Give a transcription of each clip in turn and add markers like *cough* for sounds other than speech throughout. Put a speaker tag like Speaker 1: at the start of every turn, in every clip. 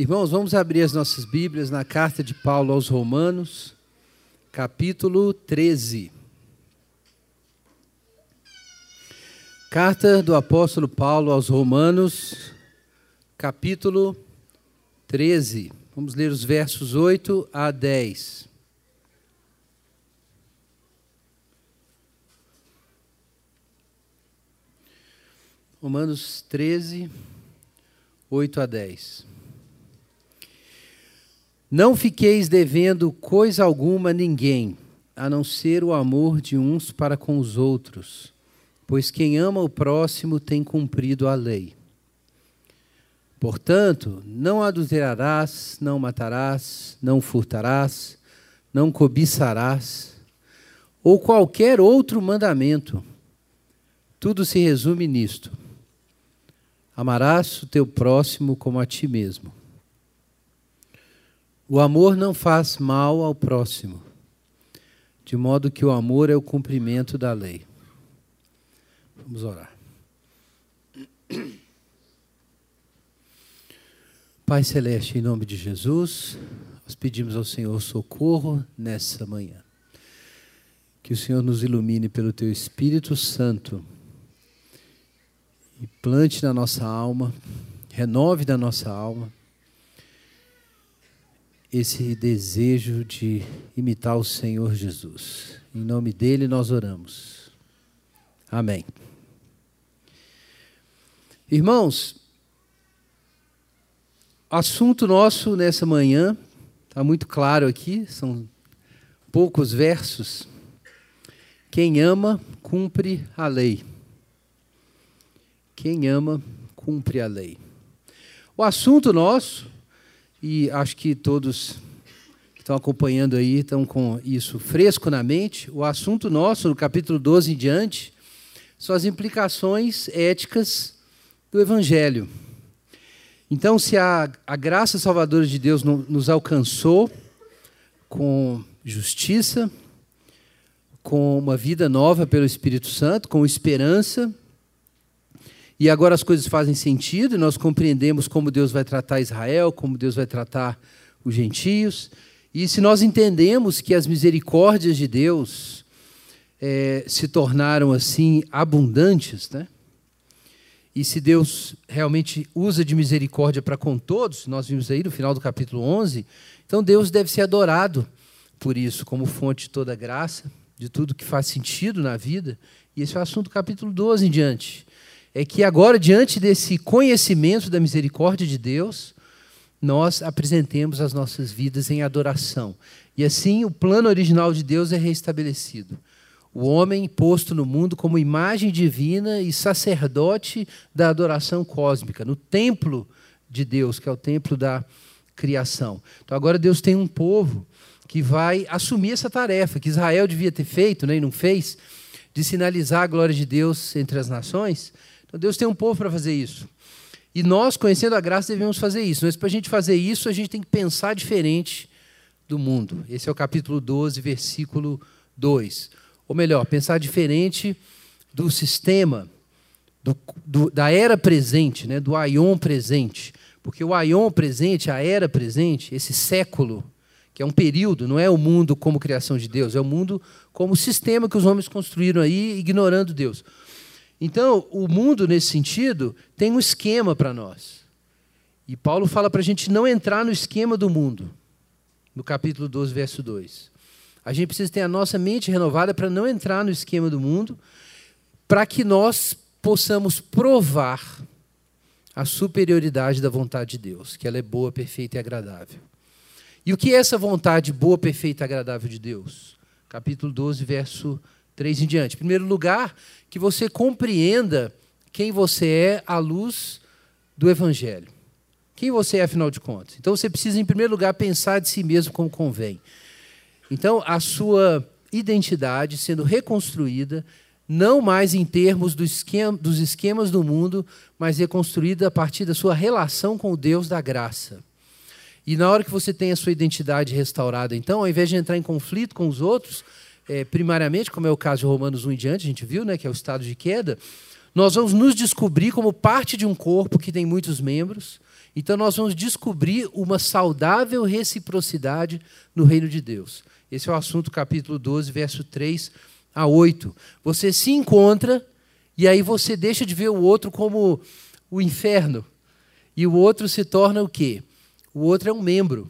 Speaker 1: Irmãos, vamos abrir as nossas Bíblias na carta de Paulo aos Romanos, capítulo 13. Carta do apóstolo Paulo aos Romanos, capítulo 13. Vamos ler os versos 8 a 10. Romanos 13, 8 a 10. Não fiqueis devendo coisa alguma a ninguém, a não ser o amor de uns para com os outros, pois quem ama o próximo tem cumprido a lei. Portanto, não adulterarás, não matarás, não furtarás, não cobiçarás, ou qualquer outro mandamento. Tudo se resume nisto Amarás o teu próximo como a ti mesmo. O amor não faz mal ao próximo, de modo que o amor é o cumprimento da lei. Vamos orar. Pai Celeste, em nome de Jesus, nós pedimos ao Senhor socorro nessa manhã. Que o Senhor nos ilumine pelo teu Espírito Santo e plante na nossa alma, renove na nossa alma esse desejo de imitar o Senhor Jesus. Em nome dele nós oramos. Amém. Irmãos, assunto nosso nessa manhã está muito claro aqui, são poucos versos. Quem ama, cumpre a lei. Quem ama, cumpre a lei. O assunto nosso, e acho que todos que estão acompanhando aí estão com isso fresco na mente, o assunto nosso, no capítulo 12 em diante, são as implicações éticas do Evangelho. Então, se a, a graça salvadora de Deus nos alcançou com justiça, com uma vida nova pelo Espírito Santo, com esperança, e agora as coisas fazem sentido, e nós compreendemos como Deus vai tratar Israel, como Deus vai tratar os gentios. E se nós entendemos que as misericórdias de Deus é, se tornaram assim abundantes, né? E se Deus realmente usa de misericórdia para com todos, nós vimos aí no final do capítulo 11, então Deus deve ser adorado por isso, como fonte de toda graça, de tudo que faz sentido na vida. E esse é o assunto do capítulo 12 em diante é que agora, diante desse conhecimento da misericórdia de Deus, nós apresentemos as nossas vidas em adoração. E assim o plano original de Deus é restabelecido. O homem posto no mundo como imagem divina e sacerdote da adoração cósmica, no templo de Deus, que é o templo da criação. Então agora Deus tem um povo que vai assumir essa tarefa que Israel devia ter feito né, e não fez, de sinalizar a glória de Deus entre as nações. Então Deus tem um povo para fazer isso. E nós, conhecendo a graça, devemos fazer isso. Mas para a gente fazer isso, a gente tem que pensar diferente do mundo. Esse é o capítulo 12, versículo 2. Ou melhor, pensar diferente do sistema, do, do, da era presente, né, do aion presente. Porque o aion presente, a era presente, esse século, que é um período, não é o mundo como criação de Deus, é o mundo como sistema que os homens construíram aí, ignorando Deus. Então, o mundo, nesse sentido, tem um esquema para nós. E Paulo fala para a gente não entrar no esquema do mundo, no capítulo 12, verso 2. A gente precisa ter a nossa mente renovada para não entrar no esquema do mundo, para que nós possamos provar a superioridade da vontade de Deus, que ela é boa, perfeita e agradável. E o que é essa vontade boa, perfeita e agradável de Deus? Capítulo 12, verso 3 em diante. Em primeiro lugar, que você compreenda quem você é à luz do Evangelho. Quem você é, afinal de contas. Então você precisa, em primeiro lugar, pensar de si mesmo como convém. Então, a sua identidade sendo reconstruída, não mais em termos do esquema, dos esquemas do mundo, mas reconstruída a partir da sua relação com o Deus da graça. E na hora que você tem a sua identidade restaurada, então, ao invés de entrar em conflito com os outros, é, primariamente, como é o caso de Romanos 1 em diante, a gente viu, né, que é o estado de queda, nós vamos nos descobrir como parte de um corpo que tem muitos membros. Então, nós vamos descobrir uma saudável reciprocidade no reino de Deus. Esse é o assunto, capítulo 12, verso 3 a 8. Você se encontra e aí você deixa de ver o outro como o inferno. E o outro se torna o quê? O outro é um membro.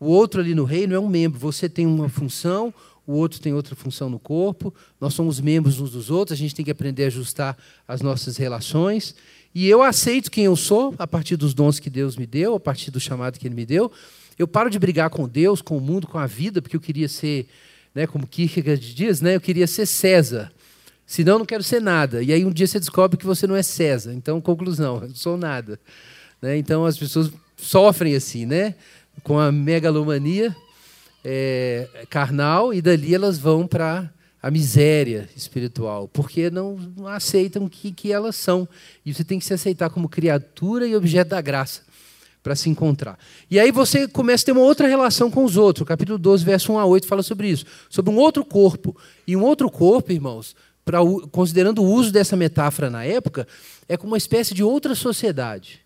Speaker 1: O outro ali no reino é um membro. Você tem uma função, o outro tem outra função no corpo. Nós somos membros uns dos outros, a gente tem que aprender a ajustar as nossas relações. E eu aceito quem eu sou a partir dos dons que Deus me deu, a partir do chamado que Ele me deu. Eu paro de brigar com Deus, com o mundo, com a vida, porque eu queria ser, né, como Kierkegaard diz, né, eu queria ser César. Senão, eu não quero ser nada. E aí, um dia você descobre que você não é César. Então, conclusão, *laughs* eu não sou nada. Né? Então, as pessoas sofrem assim, né? com a megalomania é, carnal, e dali elas vão para a miséria espiritual, porque não, não aceitam o que, que elas são. E você tem que se aceitar como criatura e objeto da graça para se encontrar. E aí você começa a ter uma outra relação com os outros. O capítulo 12, verso 1 a 8 fala sobre isso, sobre um outro corpo. E um outro corpo, irmãos, pra, considerando o uso dessa metáfora na época, é como uma espécie de outra sociedade.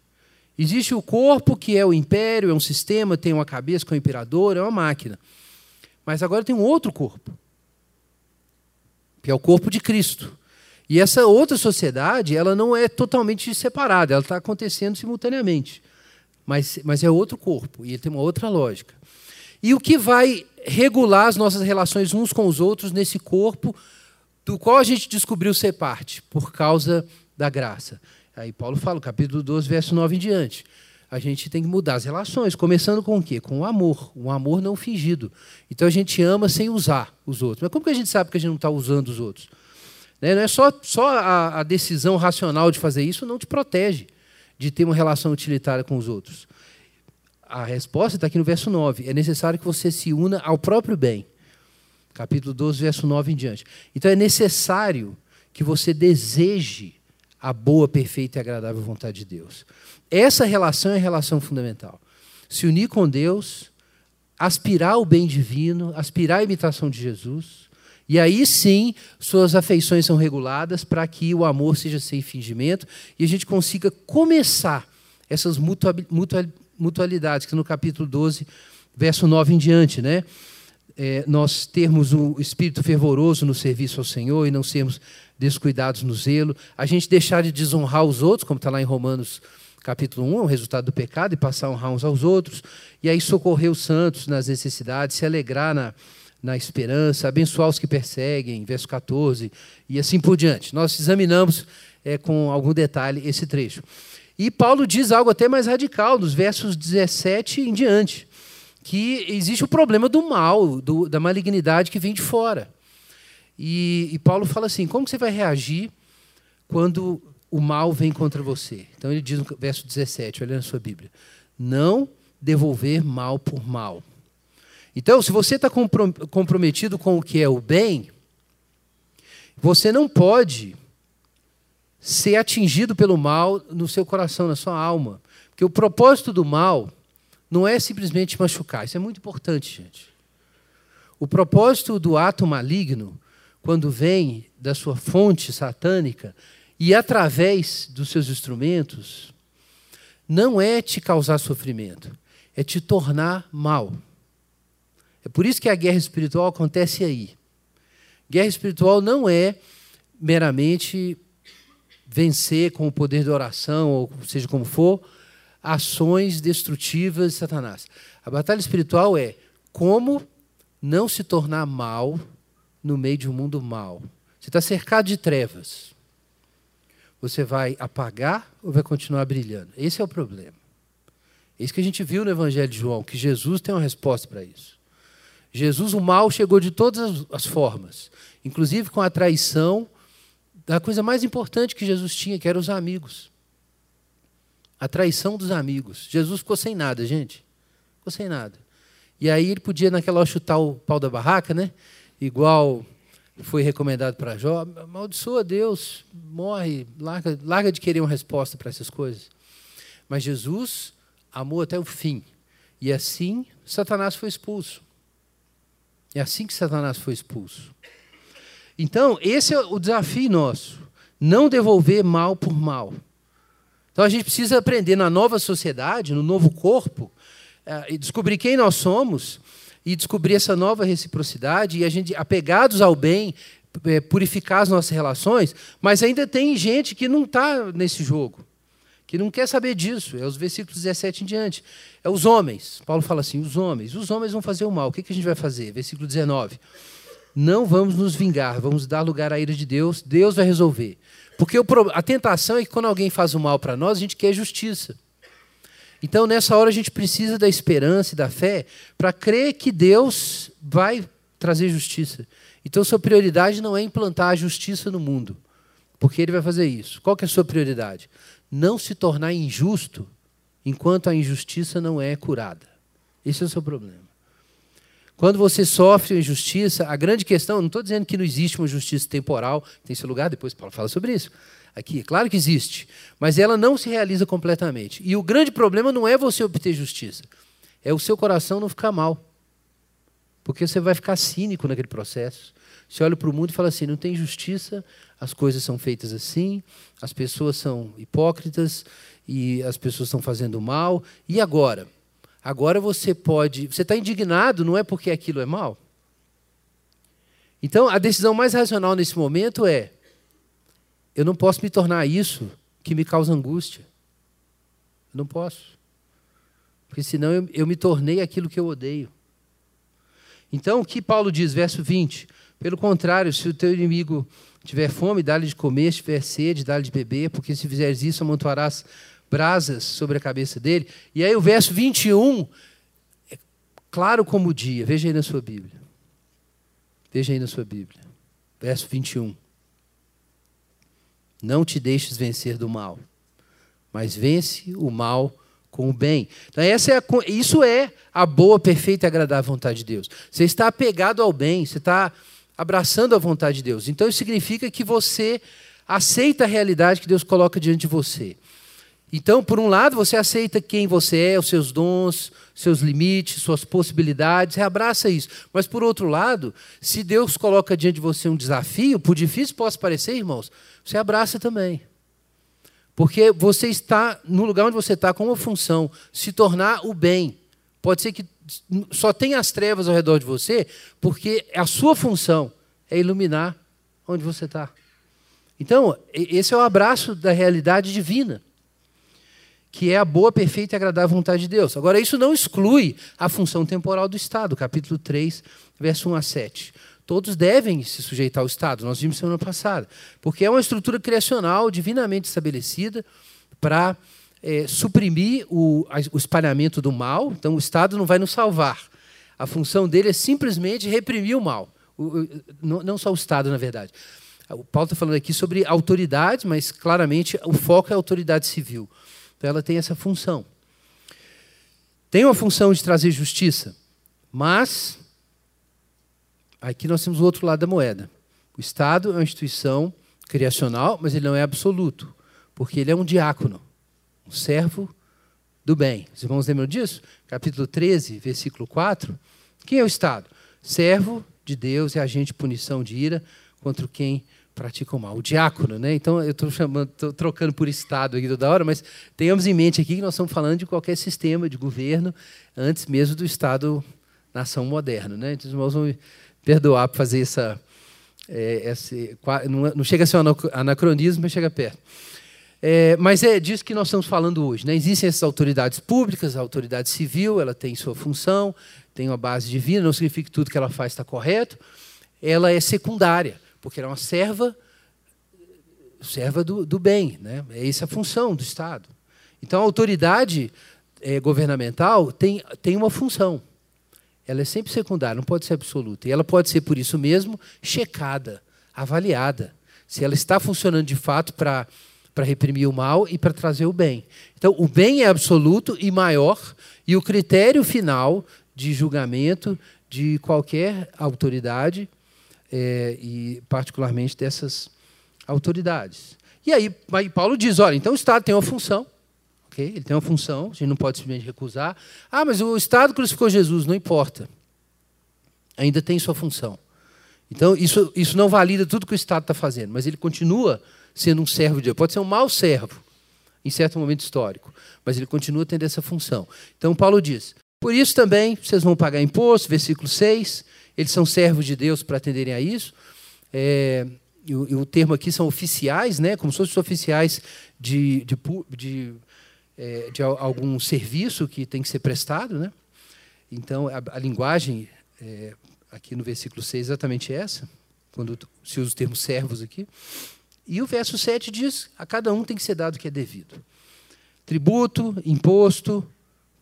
Speaker 1: Existe o corpo, que é o império, é um sistema, tem uma cabeça com o imperador, é uma máquina. Mas agora tem um outro corpo, que é o corpo de Cristo. E essa outra sociedade, ela não é totalmente separada, ela está acontecendo simultaneamente. Mas, mas é outro corpo, e ele tem uma outra lógica. E o que vai regular as nossas relações uns com os outros nesse corpo do qual a gente descobriu ser parte, por causa da graça? Aí Paulo fala, capítulo 12, verso 9 em diante. A gente tem que mudar as relações, começando com o quê? Com o amor, um amor não fingido. Então a gente ama sem usar os outros. Mas como que a gente sabe que a gente não está usando os outros? Né? Não é só, só a, a decisão racional de fazer isso não te protege de ter uma relação utilitária com os outros. A resposta está aqui no verso 9. É necessário que você se una ao próprio bem. Capítulo 12, verso 9 em diante. Então é necessário que você deseje a boa, perfeita e agradável vontade de Deus. Essa relação é a relação fundamental. Se unir com Deus, aspirar o bem divino, aspirar a imitação de Jesus, e aí sim suas afeições são reguladas para que o amor seja sem fingimento e a gente consiga começar essas mutualidades, que no capítulo 12, verso 9 em diante, né? É, nós termos o espírito fervoroso no serviço ao Senhor e não sermos descuidados no zelo, a gente deixar de desonrar os outros, como está lá em Romanos capítulo 1, é o resultado do pecado, e passar a honrar uns aos outros, e aí socorrer os santos nas necessidades, se alegrar na, na esperança, abençoar os que perseguem, verso 14, e assim por diante. Nós examinamos é, com algum detalhe esse trecho. E Paulo diz algo até mais radical, nos versos 17 em diante, que existe o problema do mal, do, da malignidade que vem de fora. E, e Paulo fala assim: como você vai reagir quando o mal vem contra você? Então ele diz no verso 17, olha na sua Bíblia: não devolver mal por mal. Então, se você está comprometido com o que é o bem, você não pode ser atingido pelo mal no seu coração, na sua alma. Porque o propósito do mal não é simplesmente machucar. Isso é muito importante, gente. O propósito do ato maligno quando vem da sua fonte satânica e através dos seus instrumentos, não é te causar sofrimento, é te tornar mal. É por isso que a guerra espiritual acontece aí. Guerra espiritual não é meramente vencer com o poder da oração, ou seja como for, ações destrutivas de Satanás. A batalha espiritual é como não se tornar mal no meio de um mundo mau. Você está cercado de trevas. Você vai apagar ou vai continuar brilhando? Esse é o problema. É isso que a gente viu no Evangelho de João, que Jesus tem uma resposta para isso. Jesus, o mal chegou de todas as formas, inclusive com a traição da coisa mais importante que Jesus tinha, que eram os amigos. A traição dos amigos. Jesus ficou sem nada, gente. Ficou sem nada. E aí ele podia, naquela hora, chutar o pau da barraca, né? Igual foi recomendado para Jó, amaldiçoa Deus, morre, larga, larga de querer uma resposta para essas coisas. Mas Jesus amou até o fim. E assim Satanás foi expulso. É assim que Satanás foi expulso. Então, esse é o desafio nosso. não devolver mal por mal. Então a gente precisa aprender na nova sociedade, no novo corpo, é, e descobrir quem nós somos e descobrir essa nova reciprocidade e a gente apegados ao bem é, purificar as nossas relações, mas ainda tem gente que não está nesse jogo, que não quer saber disso. É os versículos 17 em diante. É os homens. Paulo fala assim: os homens. Os homens vão fazer o mal. O que, que a gente vai fazer? Versículo 19. Não vamos nos vingar, vamos dar lugar à ira de Deus, Deus vai resolver. Porque a tentação é que quando alguém faz o mal para nós, a gente quer justiça. Então, nessa hora, a gente precisa da esperança e da fé para crer que Deus vai trazer justiça. Então, sua prioridade não é implantar a justiça no mundo, porque ele vai fazer isso. Qual que é a sua prioridade? Não se tornar injusto enquanto a injustiça não é curada. Esse é o seu problema. Quando você sofre injustiça, a grande questão, não estou dizendo que não existe uma justiça temporal, tem seu lugar, depois Paulo fala sobre isso. Aqui, claro que existe, mas ela não se realiza completamente. E o grande problema não é você obter justiça, é o seu coração não ficar mal. Porque você vai ficar cínico naquele processo. Você olha para o mundo e fala assim: não tem justiça, as coisas são feitas assim, as pessoas são hipócritas e as pessoas estão fazendo mal. E agora? Agora você pode. Você está indignado, não é porque aquilo é mal? Então, a decisão mais racional nesse momento é: eu não posso me tornar isso que me causa angústia. Eu não posso. Porque senão eu, eu me tornei aquilo que eu odeio. Então, o que Paulo diz, verso 20? Pelo contrário, se o teu inimigo tiver fome, dá-lhe de comer, se tiver sede, dá-lhe de beber, porque se fizeres isso, amontoarás brasas sobre a cabeça dele. E aí o verso 21 é claro como o dia. Veja aí na sua Bíblia. Veja aí na sua Bíblia. Verso 21. Não te deixes vencer do mal, mas vence o mal com o bem. Então, essa é a, isso é a boa, perfeita e agradável vontade de Deus. Você está apegado ao bem, você está abraçando a vontade de Deus. Então, isso significa que você aceita a realidade que Deus coloca diante de você. Então, por um lado, você aceita quem você é, os seus dons, seus limites, suas possibilidades, você abraça isso. Mas, por outro lado, se Deus coloca diante de você um desafio, por difícil possa parecer, irmãos, você abraça também. Porque você está no lugar onde você está com uma função, se tornar o bem. Pode ser que só tenha as trevas ao redor de você, porque a sua função é iluminar onde você está. Então, esse é o abraço da realidade divina, que é a boa, perfeita e agradável vontade de Deus. Agora, isso não exclui a função temporal do Estado, capítulo 3, verso 1 a 7. Todos devem se sujeitar ao Estado, nós vimos semana passada, porque é uma estrutura criacional divinamente estabelecida para é, suprimir o, o espalhamento do mal, então o Estado não vai nos salvar. A função dele é simplesmente reprimir o mal. O, o, não, só o Estado, na verdade. O Paulo está falando aqui sobre autoridade, mas claramente o foco é a autoridade civil. Então ela tem essa função. Tem uma função de trazer justiça, mas aqui nós temos o outro lado da moeda. O Estado é uma instituição criacional, mas ele não é absoluto, porque ele é um diácono um servo do bem. Os irmãos lembram disso? Capítulo 13, versículo 4. Quem é o Estado? Servo de Deus é agente de punição de ira contra quem pratica o mal. O diácono, né? Então eu estou chamando, tô trocando por Estado aqui toda hora, mas tenhamos em mente aqui que nós estamos falando de qualquer sistema de governo antes mesmo do Estado-nação moderno, né? Então os irmãos vão me perdoar por fazer essa, é, esse, não chega a ser um anacronismo, mas chega perto. É, mas é disso que nós estamos falando hoje. Né? Existem essas autoridades públicas, a autoridade civil, ela tem sua função, tem uma base divina, não significa que tudo que ela faz está correto. Ela é secundária, porque ela é uma serva, serva do, do bem. Né? É essa a função do Estado. Então, a autoridade é, governamental tem, tem uma função. Ela é sempre secundária, não pode ser absoluta. E ela pode ser, por isso mesmo, checada, avaliada. Se ela está funcionando de fato para para reprimir o mal e para trazer o bem. Então, o bem é absoluto e maior, e o critério final de julgamento de qualquer autoridade, é, e particularmente dessas autoridades. E aí, aí Paulo diz: olha, então o Estado tem uma função, ok? Ele tem uma função, a gente não pode simplesmente recusar. Ah, mas o Estado crucificou Jesus, não importa. Ainda tem sua função. Então, isso, isso não valida tudo que o Estado está fazendo, mas ele continua sendo um servo de Deus. Pode ser um mau servo, em certo momento histórico, mas ele continua tendo essa função. Então, Paulo diz: por isso também vocês vão pagar imposto, versículo 6. Eles são servos de Deus para atenderem a isso. É, e, o, e o, termo aqui são oficiais, né, como se fossem oficiais de, de, de, é, de, algum serviço que tem que ser prestado. Né? Então, a, a linguagem é, aqui no versículo 6 é exatamente essa, quando se usa o termo servos aqui. E o verso 7 diz: a cada um tem que ser dado o que é devido. Tributo, imposto,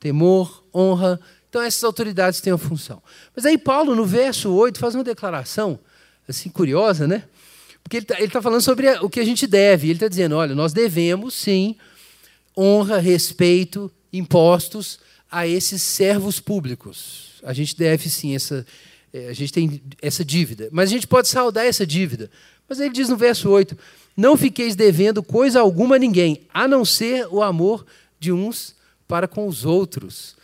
Speaker 1: temor, honra. Então, essas autoridades têm uma função. Mas aí, Paulo, no verso 8, faz uma declaração assim curiosa, né? Porque ele está tá falando sobre o que a gente deve. Ele está dizendo: olha, nós devemos, sim, honra, respeito, impostos a esses servos públicos. A gente deve, sim, essa, é, a gente tem essa dívida. Mas a gente pode saldar essa dívida. Mas ele diz no verso 8: Não fiqueis devendo coisa alguma a ninguém, a não ser o amor de uns para com os outros.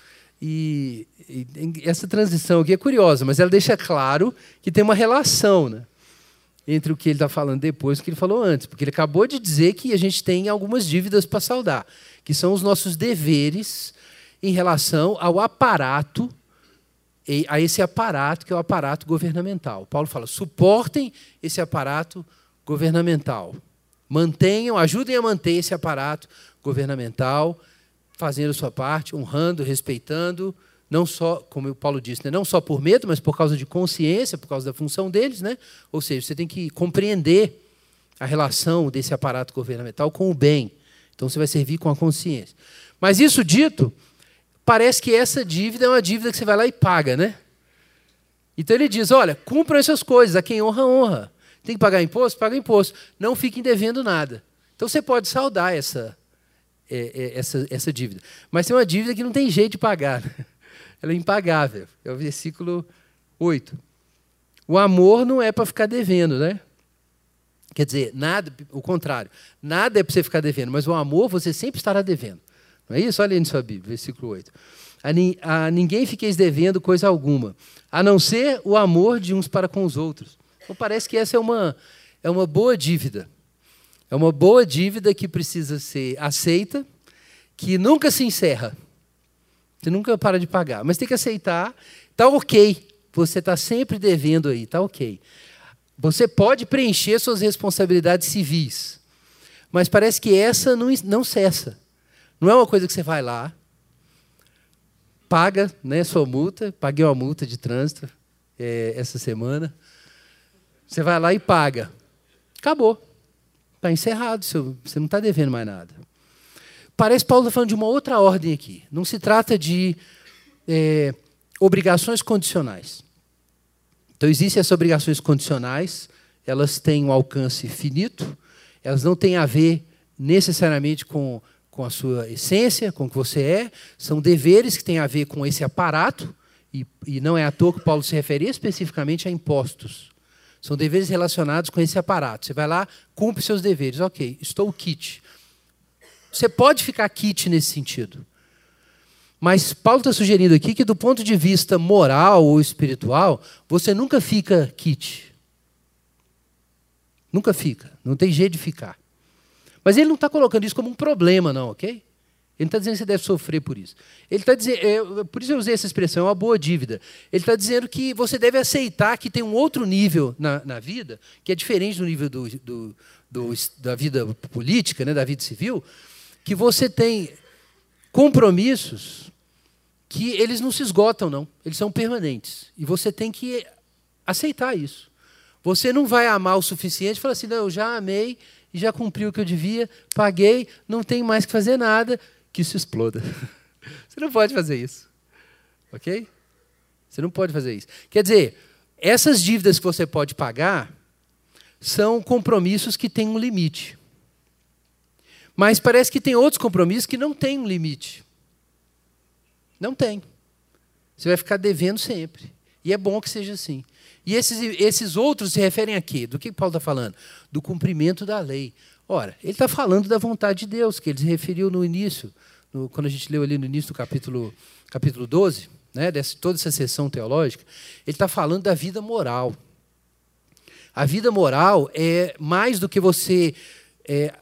Speaker 1: E, e, essa transição aqui é curiosa, mas ela deixa claro que tem uma relação né, entre o que ele está falando depois e o que ele falou antes. Porque ele acabou de dizer que a gente tem algumas dívidas para saldar, que são os nossos deveres em relação ao aparato, a esse aparato que é o aparato governamental. Paulo fala: suportem esse aparato governamental. Mantenham, ajudem a manter esse aparato governamental fazendo a sua parte, honrando, respeitando, não só, como o Paulo disse, né, não só por medo, mas por causa de consciência, por causa da função deles, né? Ou seja, você tem que compreender a relação desse aparato governamental com o bem. Então você vai servir com a consciência. Mas isso dito, parece que essa dívida é uma dívida que você vai lá e paga, né? Então ele diz: olha, cumpram essas coisas, a quem honra, honra. Tem que pagar imposto? Paga imposto. Não fiquem devendo nada. Então você pode saldar essa, é, é, essa, essa dívida. Mas tem uma dívida que não tem jeito de pagar. Ela é impagável. É o versículo 8. O amor não é para ficar devendo, né? Quer dizer, nada, o contrário. Nada é para você ficar devendo, mas o amor você sempre estará devendo. Não é isso? Olha aí na sua Bíblia, versículo 8. A, a ninguém fiqueis devendo coisa alguma, a não ser o amor de uns para com os outros. Então parece que essa é uma, é uma boa dívida. É uma boa dívida que precisa ser aceita, que nunca se encerra. Você nunca para de pagar, mas tem que aceitar. Está ok. Você está sempre devendo aí, está ok. Você pode preencher suas responsabilidades civis, mas parece que essa não, não cessa. Não é uma coisa que você vai lá, paga né, sua multa, paguei uma multa de trânsito é, essa semana. Você vai lá e paga. Acabou. Está encerrado, você não está devendo mais nada. Parece que Paulo está falando de uma outra ordem aqui. Não se trata de é, obrigações condicionais. Então, existem essas obrigações condicionais, elas têm um alcance finito, elas não têm a ver necessariamente com, com a sua essência, com o que você é, são deveres que têm a ver com esse aparato, e, e não é à toa que Paulo se refere especificamente a impostos. São deveres relacionados com esse aparato. Você vai lá, cumpre seus deveres. Ok, estou kit. Você pode ficar kit nesse sentido. Mas Paulo está sugerindo aqui que, do ponto de vista moral ou espiritual, você nunca fica kit. Nunca fica. Não tem jeito de ficar. Mas ele não está colocando isso como um problema, não, ok? Ele está dizendo que você deve sofrer por isso. Ele está dizendo, é, por isso eu usei essa expressão, é uma boa dívida. Ele está dizendo que você deve aceitar que tem um outro nível na, na vida, que é diferente do nível do, do, do, da vida política, né, da vida civil, que você tem compromissos que eles não se esgotam, não. Eles são permanentes. E você tem que aceitar isso. Você não vai amar o suficiente e falar assim, não, eu já amei e já cumpri o que eu devia, paguei, não tem mais que fazer nada, que isso exploda. *laughs* Você não pode fazer isso. Ok? Você não pode fazer isso. Quer dizer, essas dívidas que você pode pagar são compromissos que têm um limite. Mas parece que tem outros compromissos que não têm um limite. Não tem. Você vai ficar devendo sempre. E é bom que seja assim. E esses, esses outros se referem a quê? Do que Paulo está falando? Do cumprimento da lei. Ora, ele está falando da vontade de Deus, que ele se referiu no início, no, quando a gente leu ali no início do capítulo, capítulo 12, né, dessa, toda essa sessão teológica, ele está falando da vida moral. A vida moral é mais do que você é,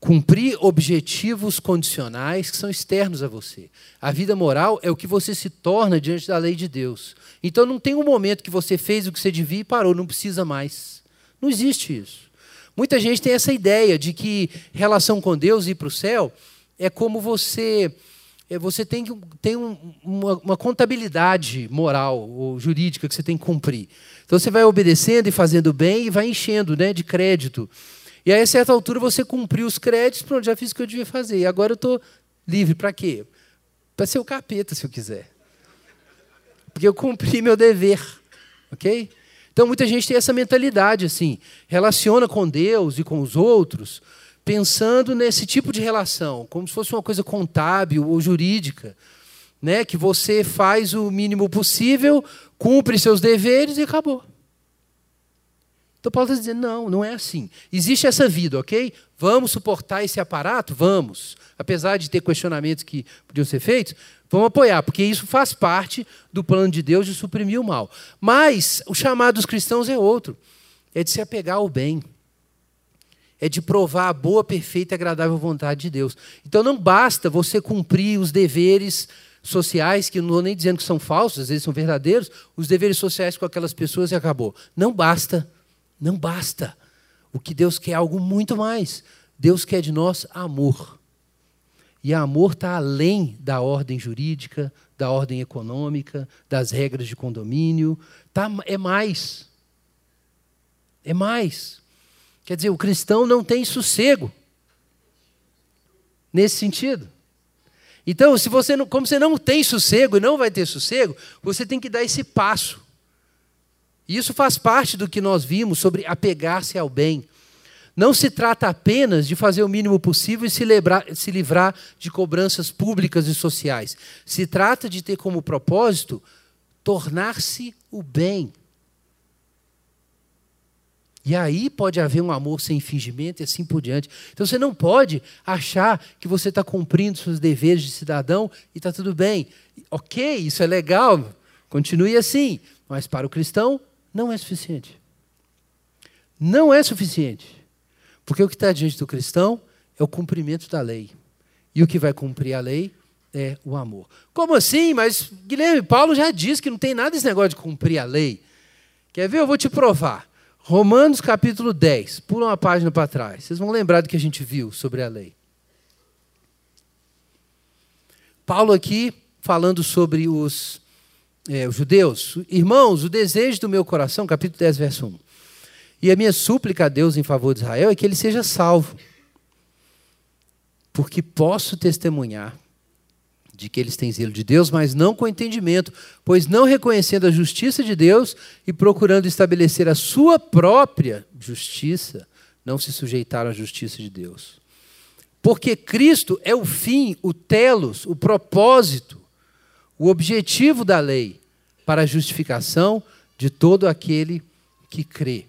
Speaker 1: cumprir objetivos condicionais que são externos a você. A vida moral é o que você se torna diante da lei de Deus. Então não tem um momento que você fez o que você devia e parou, não precisa mais. Não existe isso. Muita gente tem essa ideia de que relação com Deus e ir para o céu é como você é, você tem, tem um, uma, uma, contabilidade moral ou jurídica que você tem que cumprir. Então você vai obedecendo e fazendo bem e vai enchendo né, de crédito. E aí, a certa altura, você cumpriu os créditos, pronto, já fiz o que eu devia fazer. E agora eu estou livre. Para quê? Para ser o capeta, se eu quiser. Porque eu cumpri meu dever. Ok? Então, muita gente tem essa mentalidade assim, relaciona com Deus e com os outros, pensando nesse tipo de relação, como se fosse uma coisa contábil ou jurídica, né? que você faz o mínimo possível, cumpre seus deveres e acabou. Então Paulo está dizendo, não, não é assim. Existe essa vida, ok? Vamos suportar esse aparato? Vamos. Apesar de ter questionamentos que podiam ser feitos, vamos apoiar, porque isso faz parte do plano de Deus de suprimir o mal. Mas o chamado dos cristãos é outro. É de se apegar ao bem. É de provar a boa, perfeita e agradável vontade de Deus. Então não basta você cumprir os deveres sociais, que não estou nem dizendo que são falsos, às vezes são verdadeiros, os deveres sociais com aquelas pessoas e acabou. Não basta. Não basta. O que Deus quer é algo muito mais. Deus quer de nós amor. E amor está além da ordem jurídica, da ordem econômica, das regras de condomínio. Tá, é mais. É mais. Quer dizer, o cristão não tem sossego. Nesse sentido. Então, se você não, como você não tem sossego e não vai ter sossego, você tem que dar esse passo. E isso faz parte do que nós vimos sobre apegar-se ao bem. Não se trata apenas de fazer o mínimo possível e se, lebrar, se livrar de cobranças públicas e sociais. Se trata de ter como propósito tornar-se o bem. E aí pode haver um amor sem fingimento e assim por diante. Então você não pode achar que você está cumprindo seus deveres de cidadão e está tudo bem. Ok, isso é legal, continue assim. Mas para o cristão, não é suficiente. Não é suficiente. Porque o que está diante do cristão é o cumprimento da lei. E o que vai cumprir a lei é o amor. Como assim? Mas, Guilherme, Paulo já disse que não tem nada esse negócio de cumprir a lei. Quer ver? Eu vou te provar. Romanos capítulo 10. Pula uma página para trás. Vocês vão lembrar do que a gente viu sobre a lei. Paulo aqui falando sobre os é, os judeus, irmãos, o desejo do meu coração, capítulo 10, verso 1. E a minha súplica a Deus em favor de Israel é que ele seja salvo. Porque posso testemunhar de que eles têm zelo de Deus, mas não com entendimento, pois não reconhecendo a justiça de Deus e procurando estabelecer a sua própria justiça, não se sujeitaram à justiça de Deus. Porque Cristo é o fim, o telos, o propósito, o objetivo da lei para a justificação de todo aquele que crê.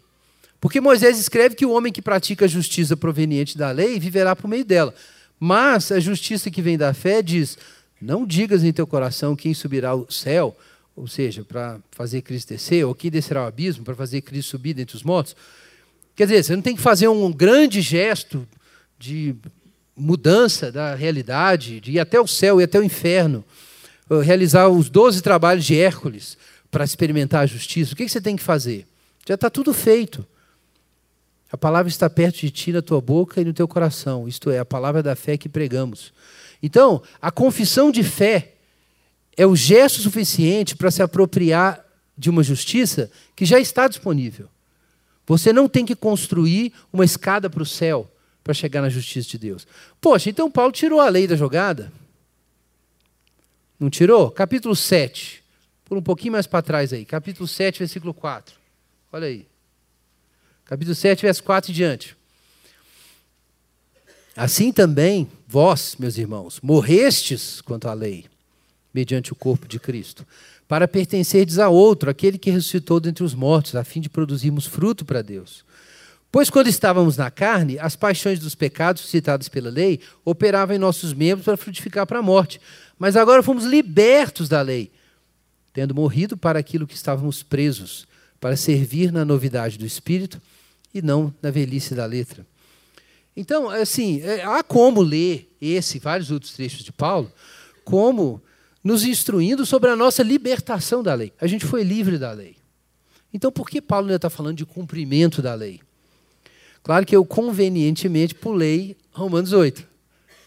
Speaker 1: Porque Moisés escreve que o homem que pratica a justiça proveniente da lei viverá por meio dela. Mas a justiça que vem da fé diz: não digas em teu coração quem subirá ao céu, ou seja, para fazer Cristo descer, ou quem descerá ao abismo para fazer Cristo subir dentre os mortos. Quer dizer, você não tem que fazer um grande gesto de mudança da realidade, de ir até o céu e até o inferno realizar os 12 trabalhos de Hércules para experimentar a justiça, o que você tem que fazer? Já está tudo feito. A palavra está perto de ti, na tua boca e no teu coração. Isto é, a palavra da fé que pregamos. Então, a confissão de fé é o gesto suficiente para se apropriar de uma justiça que já está disponível. Você não tem que construir uma escada para o céu para chegar na justiça de Deus. Poxa, então Paulo tirou a lei da jogada. Não tirou? Capítulo 7. Por um pouquinho mais para trás aí. Capítulo 7, versículo 4. Olha aí. Capítulo 7, verso 4 e diante. Assim também, vós, meus irmãos, morrestes quanto à lei, mediante o corpo de Cristo, para pertencerdes a outro, aquele que ressuscitou dentre os mortos, a fim de produzirmos fruto para Deus. Pois quando estávamos na carne, as paixões dos pecados suscitados pela lei operavam em nossos membros para frutificar para a morte. Mas agora fomos libertos da lei, tendo morrido para aquilo que estávamos presos, para servir na novidade do espírito e não na velhice da letra. Então, assim, é, há como ler esse e vários outros trechos de Paulo como nos instruindo sobre a nossa libertação da lei. A gente foi livre da lei. Então, por que Paulo ainda está falando de cumprimento da lei? Claro que eu convenientemente pulei Romanos 8.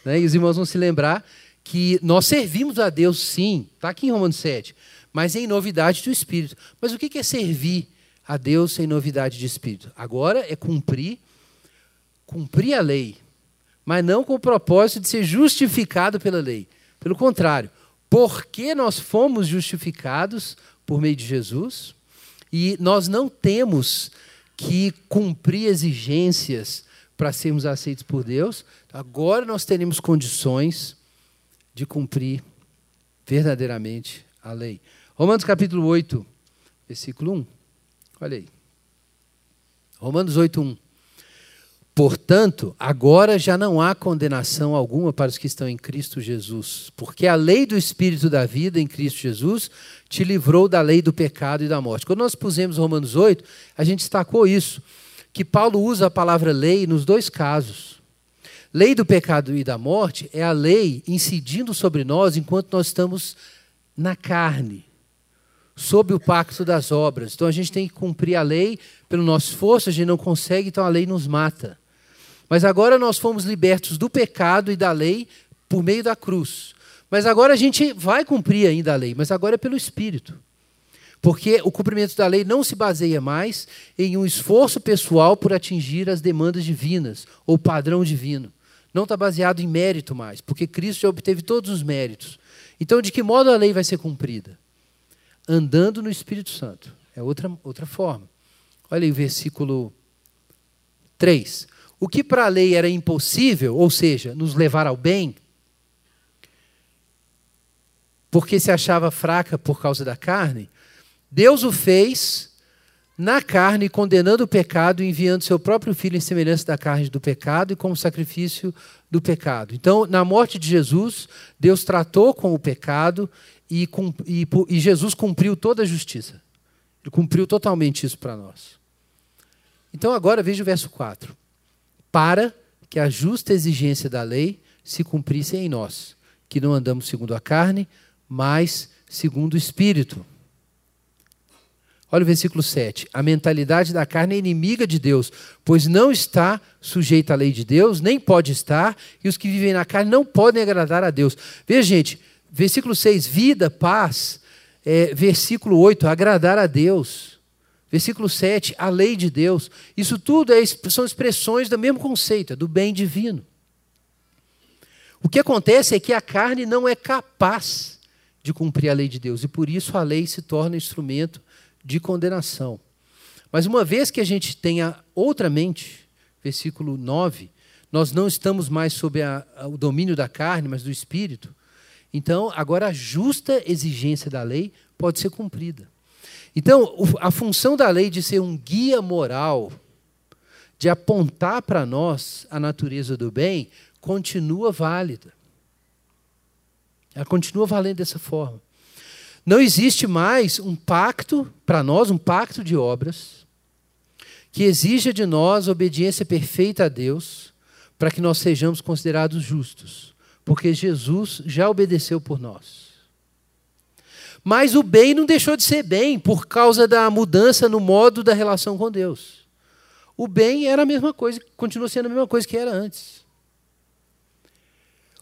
Speaker 1: Né? E os irmãos vão se lembrar que nós servimos a Deus, sim, está aqui em Romanos 7, mas em novidade do Espírito. Mas o que é servir a Deus sem novidade de Espírito? Agora é cumprir, cumprir a lei, mas não com o propósito de ser justificado pela lei. Pelo contrário, porque nós fomos justificados por meio de Jesus e nós não temos que cumprir exigências para sermos aceitos por Deus, agora nós teremos condições de cumprir verdadeiramente a lei. Romanos capítulo 8, versículo 1. Olha aí. Romanos 8, 1. Portanto, agora já não há condenação alguma para os que estão em Cristo Jesus, porque a lei do Espírito da vida em Cristo Jesus te livrou da lei do pecado e da morte. Quando nós pusemos Romanos 8, a gente destacou isso, que Paulo usa a palavra lei nos dois casos. Lei do pecado e da morte é a lei incidindo sobre nós enquanto nós estamos na carne, sob o pacto das obras. Então a gente tem que cumprir a lei pelo nosso esforço, a gente não consegue, então a lei nos mata. Mas agora nós fomos libertos do pecado e da lei por meio da cruz. Mas agora a gente vai cumprir ainda a lei, mas agora é pelo Espírito. Porque o cumprimento da lei não se baseia mais em um esforço pessoal por atingir as demandas divinas ou padrão divino. Não está baseado em mérito mais, porque Cristo já obteve todos os méritos. Então, de que modo a lei vai ser cumprida? Andando no Espírito Santo. É outra, outra forma. Olha aí o versículo 3. O que para a lei era impossível, ou seja, nos levar ao bem, porque se achava fraca por causa da carne, Deus o fez na carne, condenando o pecado, enviando seu próprio filho em semelhança da carne do pecado e como sacrifício do pecado. Então, na morte de Jesus, Deus tratou com o pecado e, e, e Jesus cumpriu toda a justiça. Ele cumpriu totalmente isso para nós. Então, agora veja o verso 4 para que a justa exigência da lei se cumprisse em nós, que não andamos segundo a carne, mas segundo o Espírito. Olha o versículo 7. A mentalidade da carne é inimiga de Deus, pois não está sujeita à lei de Deus, nem pode estar, e os que vivem na carne não podem agradar a Deus. Veja, gente, versículo 6, vida, paz. É, versículo 8, agradar a Deus. Versículo 7, a lei de Deus. Isso tudo é, são expressões do mesmo conceito, é do bem divino. O que acontece é que a carne não é capaz de cumprir a lei de Deus, e por isso a lei se torna instrumento de condenação. Mas uma vez que a gente tenha outra mente, versículo 9, nós não estamos mais sob a, a, o domínio da carne, mas do espírito. Então, agora a justa exigência da lei pode ser cumprida. Então, a função da lei de ser um guia moral, de apontar para nós a natureza do bem, continua válida. Ela continua valendo dessa forma. Não existe mais um pacto, para nós, um pacto de obras, que exija de nós obediência perfeita a Deus, para que nós sejamos considerados justos, porque Jesus já obedeceu por nós. Mas o bem não deixou de ser bem por causa da mudança no modo da relação com Deus. O bem era a mesma coisa, continua sendo a mesma coisa que era antes.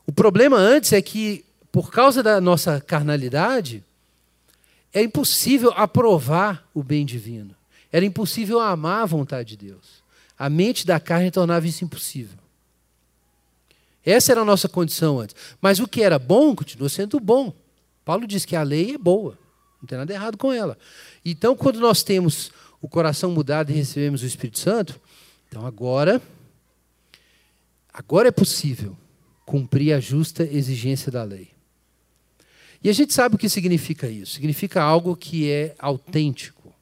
Speaker 1: O problema antes é que, por causa da nossa carnalidade, é impossível aprovar o bem divino. Era impossível amar a vontade de Deus. A mente da carne tornava isso impossível. Essa era a nossa condição antes. Mas o que era bom continua sendo bom. Paulo diz que a lei é boa, não tem nada errado com ela. Então, quando nós temos o coração mudado e recebemos o Espírito Santo, então agora, agora é possível cumprir a justa exigência da lei. E a gente sabe o que significa isso. Significa algo que é autêntico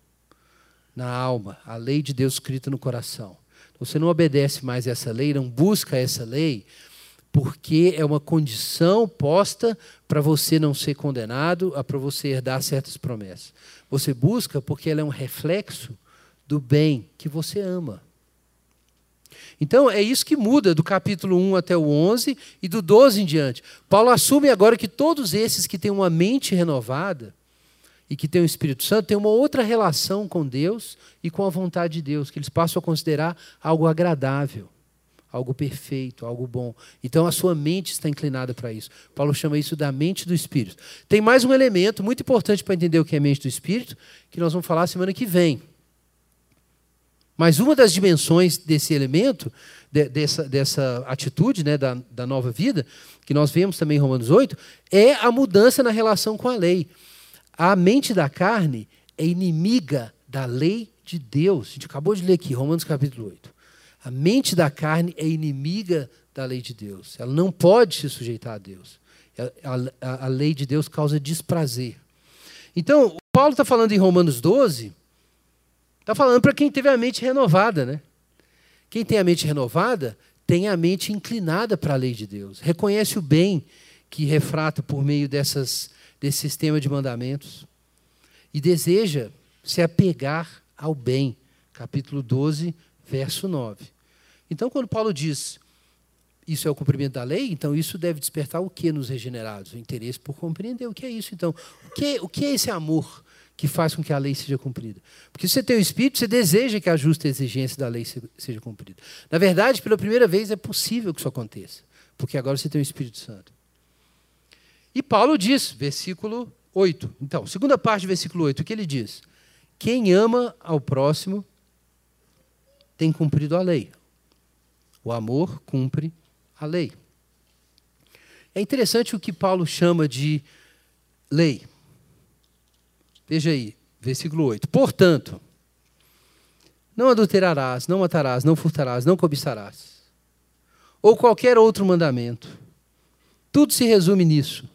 Speaker 1: na alma, a lei de Deus escrita no coração. Você não obedece mais essa lei, não busca essa lei, porque é uma condição posta para você não ser condenado, para você herdar certas promessas. Você busca porque ela é um reflexo do bem que você ama. Então, é isso que muda do capítulo 1 até o 11 e do 12 em diante. Paulo assume agora que todos esses que têm uma mente renovada e que têm o Espírito Santo têm uma outra relação com Deus e com a vontade de Deus, que eles passam a considerar algo agradável, algo perfeito, algo bom. Então, a sua mente está inclinada para isso. Paulo chama isso da mente do Espírito. Tem mais um elemento muito importante para entender o que é mente do Espírito, que nós vamos falar semana que vem. Mas uma das dimensões desse elemento, de, dessa, dessa atitude né, da, da nova vida, que nós vemos também em Romanos 8, é a mudança na relação com a lei. A mente da carne é inimiga da lei de Deus. A gente acabou de ler aqui, Romanos capítulo 8. A mente da carne é inimiga da lei de Deus. Ela não pode se sujeitar a Deus. A, a, a lei de Deus causa desprazer. Então, Paulo está falando em Romanos 12 Está falando para quem teve a mente renovada, né? Quem tem a mente renovada tem a mente inclinada para a lei de Deus. Reconhece o bem que refrata por meio dessas, desse sistema de mandamentos e deseja se apegar ao bem. Capítulo 12, verso 9. Então, quando Paulo diz isso é o cumprimento da lei, então isso deve despertar o que nos regenerados? O interesse por compreender o que é isso. Então, o que, o que é esse amor que faz com que a lei seja cumprida. Porque se você tem o Espírito, você deseja que a justa exigência da lei seja cumprida. Na verdade, pela primeira vez é possível que isso aconteça, porque agora você tem o Espírito Santo. E Paulo diz, versículo 8. Então, segunda parte do versículo 8, o que ele diz? Quem ama ao próximo tem cumprido a lei. O amor cumpre a lei. É interessante o que Paulo chama de lei. Veja aí, versículo 8. Portanto, não adulterarás, não matarás, não furtarás, não cobiçarás. Ou qualquer outro mandamento. Tudo se resume nisso.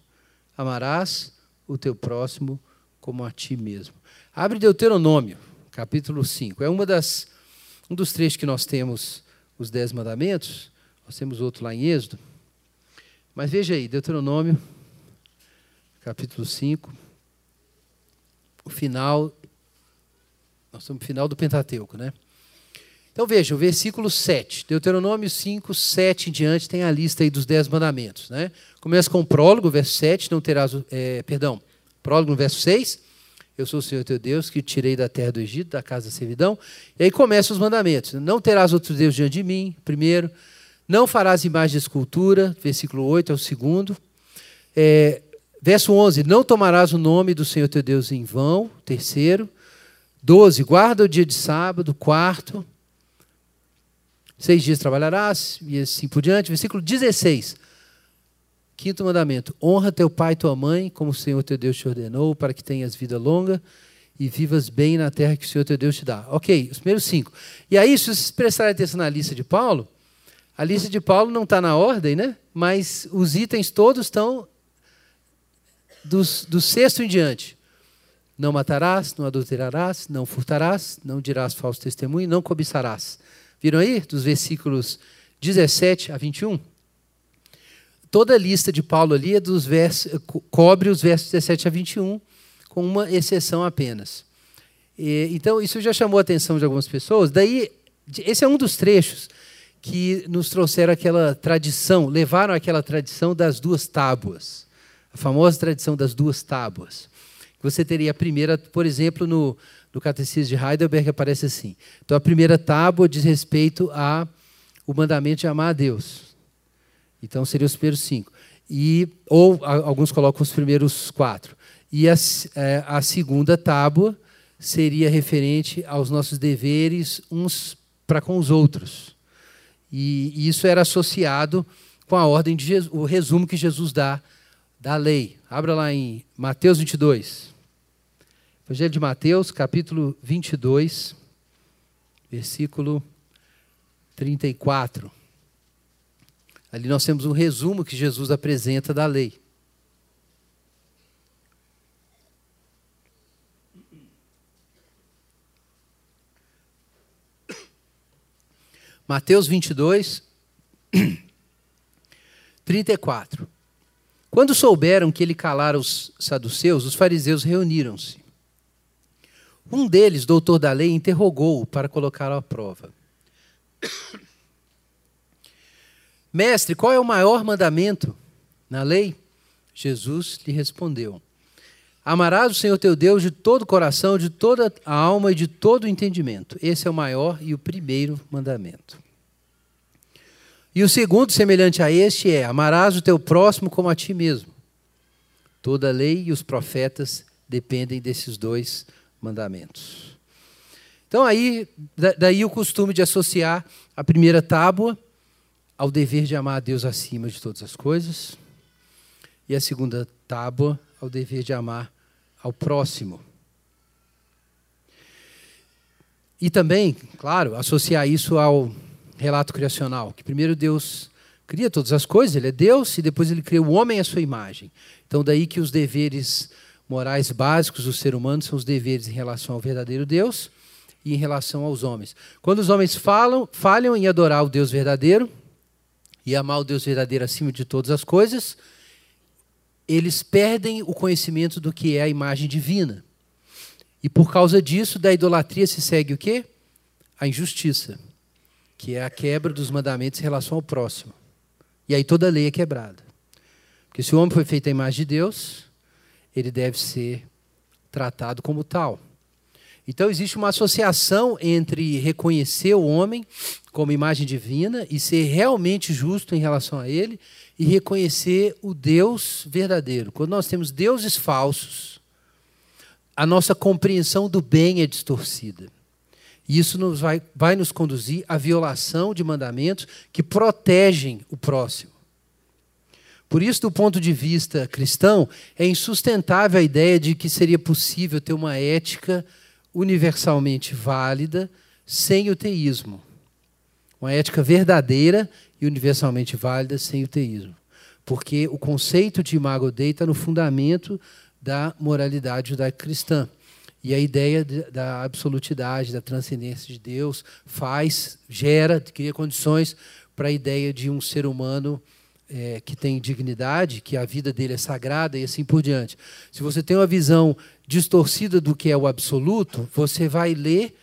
Speaker 1: Amarás o teu próximo como a ti mesmo. Abre Deuteronômio, capítulo 5. É uma das, um dos trechos que nós temos os dez mandamentos. Nós temos outro lá em Êxodo. Mas veja aí, Deuteronômio, capítulo 5 o final. Nós estamos no final do Pentateuco, né? Então veja, o versículo 7, Deuteronômio 5, 7 em diante, tem a lista aí dos dez mandamentos. Né? Começa com o prólogo, verso 7, não terás, é, perdão, prólogo no verso 6, eu sou o Senhor teu Deus, que tirei da terra do Egito, da casa da servidão. E aí começam os mandamentos. Não terás outro Deus diante de mim, primeiro. Não farás imagem de escultura, versículo 8 é o segundo. É, Verso 11: Não tomarás o nome do Senhor teu Deus em vão. Terceiro. 12: Guarda o dia de sábado. Quarto. Seis dias trabalharás. E assim por diante. Versículo 16. Quinto mandamento: Honra teu pai e tua mãe, como o Senhor teu Deus te ordenou, para que tenhas vida longa e vivas bem na terra que o Senhor teu Deus te dá. Ok, os primeiros cinco. E aí, se vocês prestarem atenção na lista de Paulo, a lista de Paulo não está na ordem, né? Mas os itens todos estão dos, do sexto em diante. Não matarás, não adulterarás, não furtarás, não dirás falso testemunho, não cobiçarás. Viram aí? Dos versículos 17 a 21? Toda a lista de Paulo ali é dos versos, cobre os versos 17 a 21, com uma exceção apenas. E, então, isso já chamou a atenção de algumas pessoas. Daí, esse é um dos trechos que nos trouxeram aquela tradição, levaram aquela tradição das duas tábuas a famosa tradição das duas tábuas. Você teria a primeira, por exemplo, no, no Catecismo de Heidelberg aparece assim. Então a primeira tábua diz respeito a o mandamento de amar a Deus. Então seriam os primeiros cinco. E, ou a, alguns colocam os primeiros quatro. E a, é, a segunda tábua seria referente aos nossos deveres uns para com os outros. E, e isso era associado com a ordem de Jesus, o resumo que Jesus dá da lei. Abra lá em Mateus 22. Evangelho de Mateus, capítulo 22, versículo 34. Ali nós temos um resumo que Jesus apresenta da lei. Mateus 22, 34. *clears throat* Quando souberam que ele calara os saduceus, os fariseus reuniram-se. Um deles, doutor da lei, interrogou-o para colocá-lo à prova. Mestre, qual é o maior mandamento na lei? Jesus lhe respondeu: Amarás o Senhor teu Deus de todo o coração, de toda a alma e de todo o entendimento. Esse é o maior e o primeiro mandamento. E o segundo, semelhante a este, é: Amarás o teu próximo como a ti mesmo. Toda a lei e os profetas dependem desses dois mandamentos. Então, aí, daí o costume de associar a primeira tábua ao dever de amar a Deus acima de todas as coisas, e a segunda tábua ao dever de amar ao próximo. E também, claro, associar isso ao relato criacional, que primeiro Deus cria todas as coisas, ele é Deus, e depois ele cria o homem à sua imagem. Então, daí que os deveres morais básicos do ser humano são os deveres em relação ao verdadeiro Deus e em relação aos homens. Quando os homens falam, falham em adorar o Deus verdadeiro e amar o Deus verdadeiro acima de todas as coisas, eles perdem o conhecimento do que é a imagem divina. E por causa disso, da idolatria se segue o quê? A injustiça, que é a quebra dos mandamentos em relação ao próximo. E aí toda a lei é quebrada. Porque se o homem foi feito à imagem de Deus, ele deve ser tratado como tal. Então existe uma associação entre reconhecer o homem como imagem divina e ser realmente justo em relação a ele e reconhecer o Deus verdadeiro. Quando nós temos deuses falsos, a nossa compreensão do bem é distorcida. E isso nos vai, vai nos conduzir à violação de mandamentos que protegem o próximo. Por isso, do ponto de vista cristão, é insustentável a ideia de que seria possível ter uma ética universalmente válida sem o teísmo. Uma ética verdadeira e universalmente válida sem o teísmo. Porque o conceito de imago Dei está no fundamento da moralidade judaico-cristã. E a ideia da absolutidade, da transcendência de Deus faz, gera, cria condições para a ideia de um ser humano é, que tem dignidade, que a vida dele é sagrada e assim por diante. Se você tem uma visão distorcida do que é o absoluto, você vai ler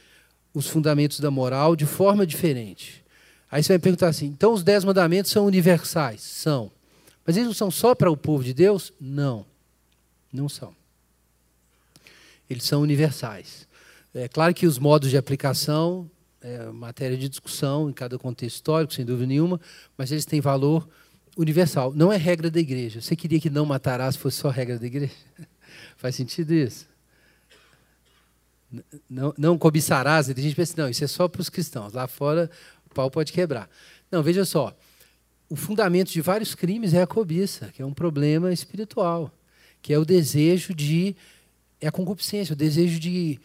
Speaker 1: os fundamentos da moral de forma diferente. Aí você vai perguntar assim: então os dez mandamentos são universais? São. Mas eles não são só para o povo de Deus? Não. Não são. Eles são universais. É claro que os modos de aplicação é matéria de discussão em cada contexto histórico, sem dúvida nenhuma, mas eles têm valor universal. Não é regra da igreja. Você queria que não matarás fosse só regra da igreja? *laughs* Faz sentido isso? Não, não cobiçarás. Tem gente pensa, não, isso é só para os cristãos. Lá fora o pau pode quebrar. Não, veja só. O fundamento de vários crimes é a cobiça, que é um problema espiritual, que é o desejo de. É a concupiscência, o desejo de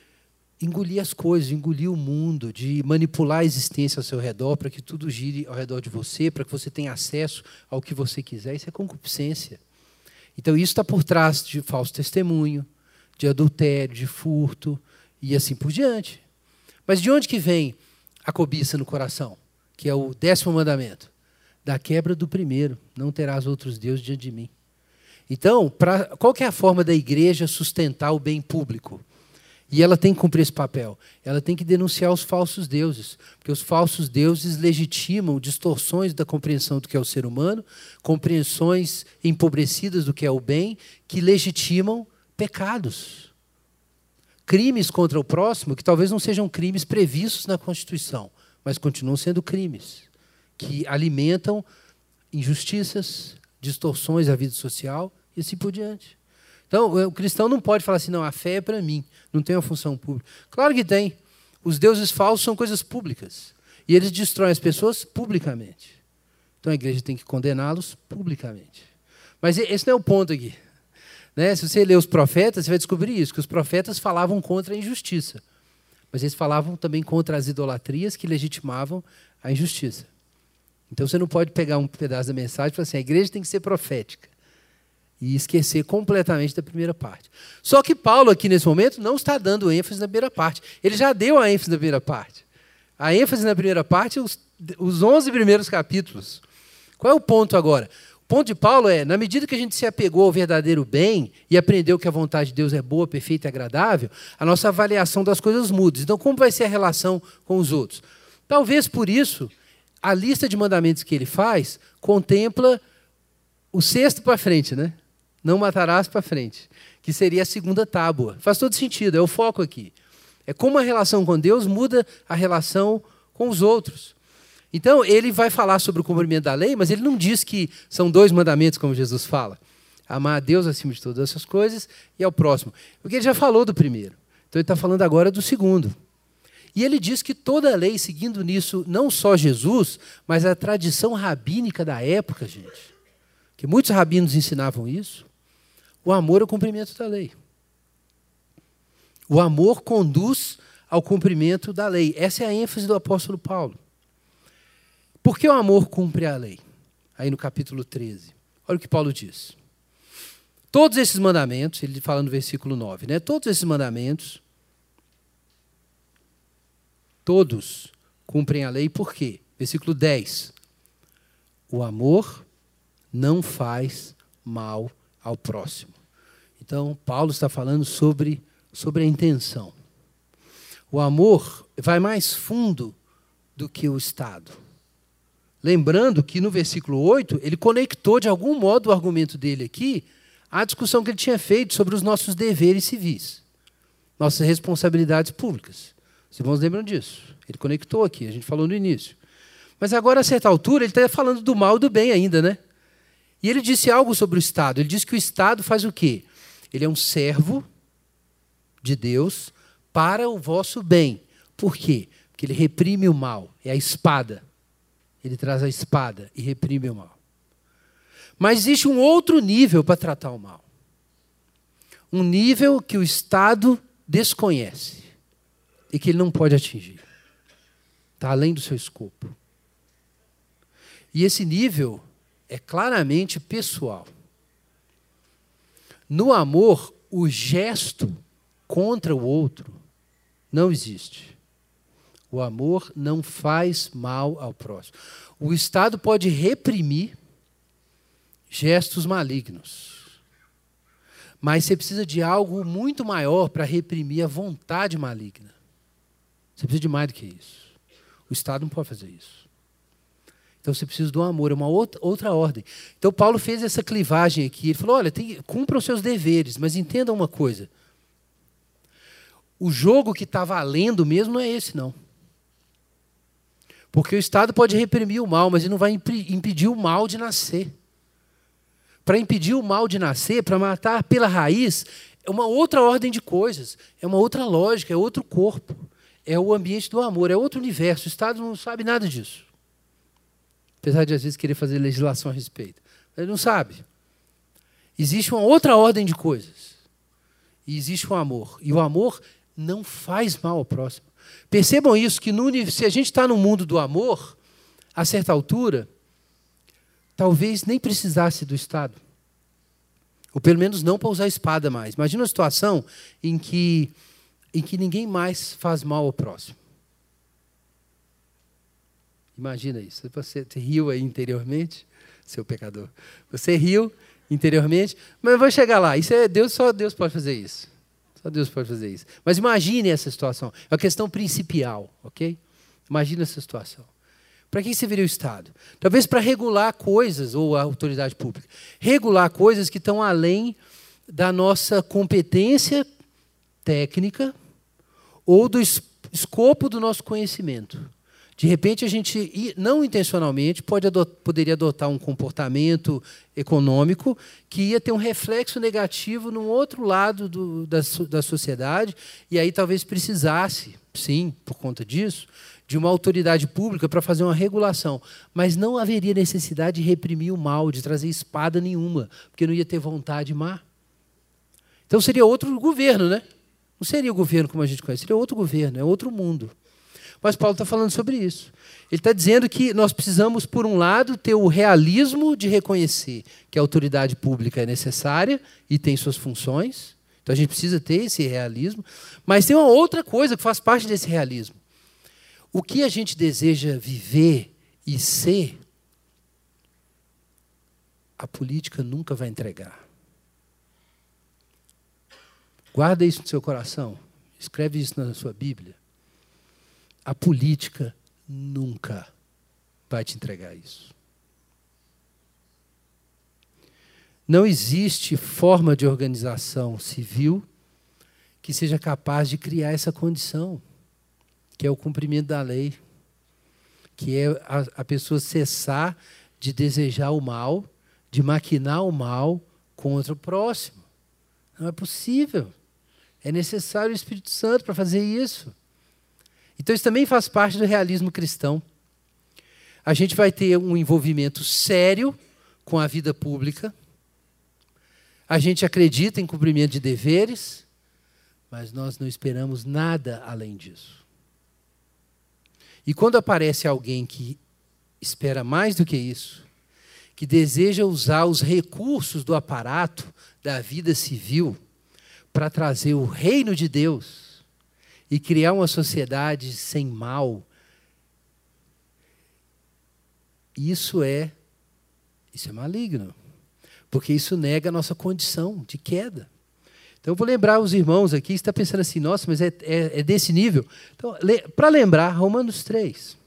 Speaker 1: engolir as coisas, engolir o mundo, de manipular a existência ao seu redor para que tudo gire ao redor de você, para que você tenha acesso ao que você quiser. Isso é concupiscência. Então, isso está por trás de falso testemunho, de adultério, de furto e assim por diante. Mas de onde que vem a cobiça no coração? Que é o décimo mandamento. Da quebra do primeiro. Não terás outros deuses diante de mim. Então, pra, qual é a forma da igreja sustentar o bem público? E ela tem que cumprir esse papel. Ela tem que denunciar os falsos deuses, porque os falsos deuses legitimam distorções da compreensão do que é o ser humano, compreensões empobrecidas do que é o bem, que legitimam pecados. Crimes contra o próximo que talvez não sejam crimes previstos na Constituição, mas continuam sendo crimes que alimentam injustiças, distorções da vida social e assim por diante. Então, o cristão não pode falar assim, não, a fé é para mim, não tem uma função pública. Claro que tem. Os deuses falsos são coisas públicas. E eles destroem as pessoas publicamente. Então a igreja tem que condená-los publicamente. Mas esse não é o ponto aqui. Né? Se você ler os profetas, você vai descobrir isso, que os profetas falavam contra a injustiça. Mas eles falavam também contra as idolatrias que legitimavam a injustiça. Então você não pode pegar um pedaço da mensagem e falar assim, a igreja tem que ser profética e esquecer completamente da primeira parte. Só que Paulo, aqui nesse momento, não está dando ênfase na primeira parte. Ele já deu a ênfase na primeira parte. A ênfase na primeira parte, os, os 11 primeiros capítulos. Qual é o ponto agora? O ponto de Paulo é: na medida que a gente se apegou ao verdadeiro bem e aprendeu que a vontade de Deus é boa, perfeita e agradável, a nossa avaliação das coisas muda. Então, como vai ser a relação com os outros? Talvez por isso a lista de mandamentos que ele faz contempla o sexto para frente, né? Não matarás para frente, que seria a segunda tábua. Faz todo sentido, é o foco aqui. É como a relação com Deus muda a relação com os outros. Então, ele vai falar sobre o cumprimento da lei, mas ele não diz que são dois mandamentos, como Jesus fala. Amar a Deus acima de todas essas coisas e ao próximo. Porque ele já falou do primeiro. Então, ele está falando agora do segundo. E ele diz que toda a lei, seguindo nisso, não só Jesus, mas a tradição rabínica da época, gente, que muitos rabinos ensinavam isso, o amor é o cumprimento da lei. O amor conduz ao cumprimento da lei. Essa é a ênfase do apóstolo Paulo. Por que o amor cumpre a lei? Aí no capítulo 13. Olha o que Paulo diz. Todos esses mandamentos, ele fala no versículo 9, né? Todos esses mandamentos Todos cumprem a lei, por quê? Versículo 10. O amor não faz mal ao próximo. Então, Paulo está falando sobre, sobre a intenção. O amor vai mais fundo do que o Estado. Lembrando que no versículo 8, ele conectou de algum modo o argumento dele aqui à discussão que ele tinha feito sobre os nossos deveres civis, nossas responsabilidades públicas. Os irmãos lembram disso? Ele conectou aqui, a gente falou no início. Mas agora, a certa altura, ele está falando do mal e do bem ainda, né? E ele disse algo sobre o Estado. Ele disse que o Estado faz o quê? Ele é um servo de Deus para o vosso bem. Por quê? Porque ele reprime o mal. É a espada. Ele traz a espada e reprime o mal. Mas existe um outro nível para tratar o mal. Um nível que o Estado desconhece e que ele não pode atingir. Está além do seu escopo. E esse nível é claramente pessoal. No amor, o gesto contra o outro não existe. O amor não faz mal ao próximo. O Estado pode reprimir gestos malignos. Mas você precisa de algo muito maior para reprimir a vontade maligna. Você precisa de mais do que isso. O Estado não pode fazer isso. Então você precisa do amor, é uma outra, outra ordem. Então Paulo fez essa clivagem aqui. Ele falou: olha, tem, os seus deveres, mas entenda uma coisa. O jogo que está valendo mesmo não é esse, não. Porque o Estado pode reprimir o mal, mas ele não vai impedir o mal de nascer. Para impedir o mal de nascer, para matar pela raiz, é uma outra ordem de coisas, é uma outra lógica, é outro corpo é o ambiente do amor, é outro universo. O Estado não sabe nada disso. Apesar de, às vezes, querer fazer legislação a respeito. Ele não sabe. Existe uma outra ordem de coisas. E existe o amor. E o amor não faz mal ao próximo. Percebam isso, que no, se a gente está no mundo do amor, a certa altura, talvez nem precisasse do Estado. Ou pelo menos não para usar espada mais. Imagina uma situação em que em que ninguém mais faz mal ao próximo. Imagina isso. Você riu aí interiormente, seu pecador. Você riu interiormente, mas eu vou chegar lá. Isso é Deus, só Deus pode fazer isso. Só Deus pode fazer isso. Mas imagine essa situação. É uma questão principial, ok? Imagine essa situação. Para que você viria o Estado? Talvez para regular coisas, ou a autoridade pública, regular coisas que estão além da nossa competência técnica ou do escopo do nosso conhecimento. De repente, a gente, não intencionalmente, pode poderia adotar um comportamento econômico que ia ter um reflexo negativo num outro lado do, da, da sociedade, e aí talvez precisasse, sim, por conta disso, de uma autoridade pública para fazer uma regulação. Mas não haveria necessidade de reprimir o mal, de trazer espada nenhuma, porque não ia ter vontade má. Então seria outro governo, né? Não seria o governo como a gente conhece, seria outro governo, é outro mundo. Mas Paulo está falando sobre isso. Ele está dizendo que nós precisamos, por um lado, ter o realismo de reconhecer que a autoridade pública é necessária e tem suas funções. Então a gente precisa ter esse realismo. Mas tem uma outra coisa que faz parte desse realismo. O que a gente deseja viver e ser, a política nunca vai entregar. Guarda isso no seu coração. Escreve isso na sua Bíblia. A política nunca vai te entregar isso. Não existe forma de organização civil que seja capaz de criar essa condição, que é o cumprimento da lei, que é a, a pessoa cessar de desejar o mal, de maquinar o mal contra o próximo. Não é possível. É necessário o Espírito Santo para fazer isso. Então, isso também faz parte do realismo cristão. A gente vai ter um envolvimento sério com a vida pública. A gente acredita em cumprimento de deveres, mas nós não esperamos nada além disso. E quando aparece alguém que espera mais do que isso, que deseja usar os recursos do aparato da vida civil para trazer o reino de Deus e criar uma sociedade sem mal, isso é isso é maligno, porque isso nega a nossa condição de queda. Então eu vou lembrar os irmãos aqui, está pensando assim, nossa, mas é, é, é desse nível. Então, para lembrar, Romanos 3.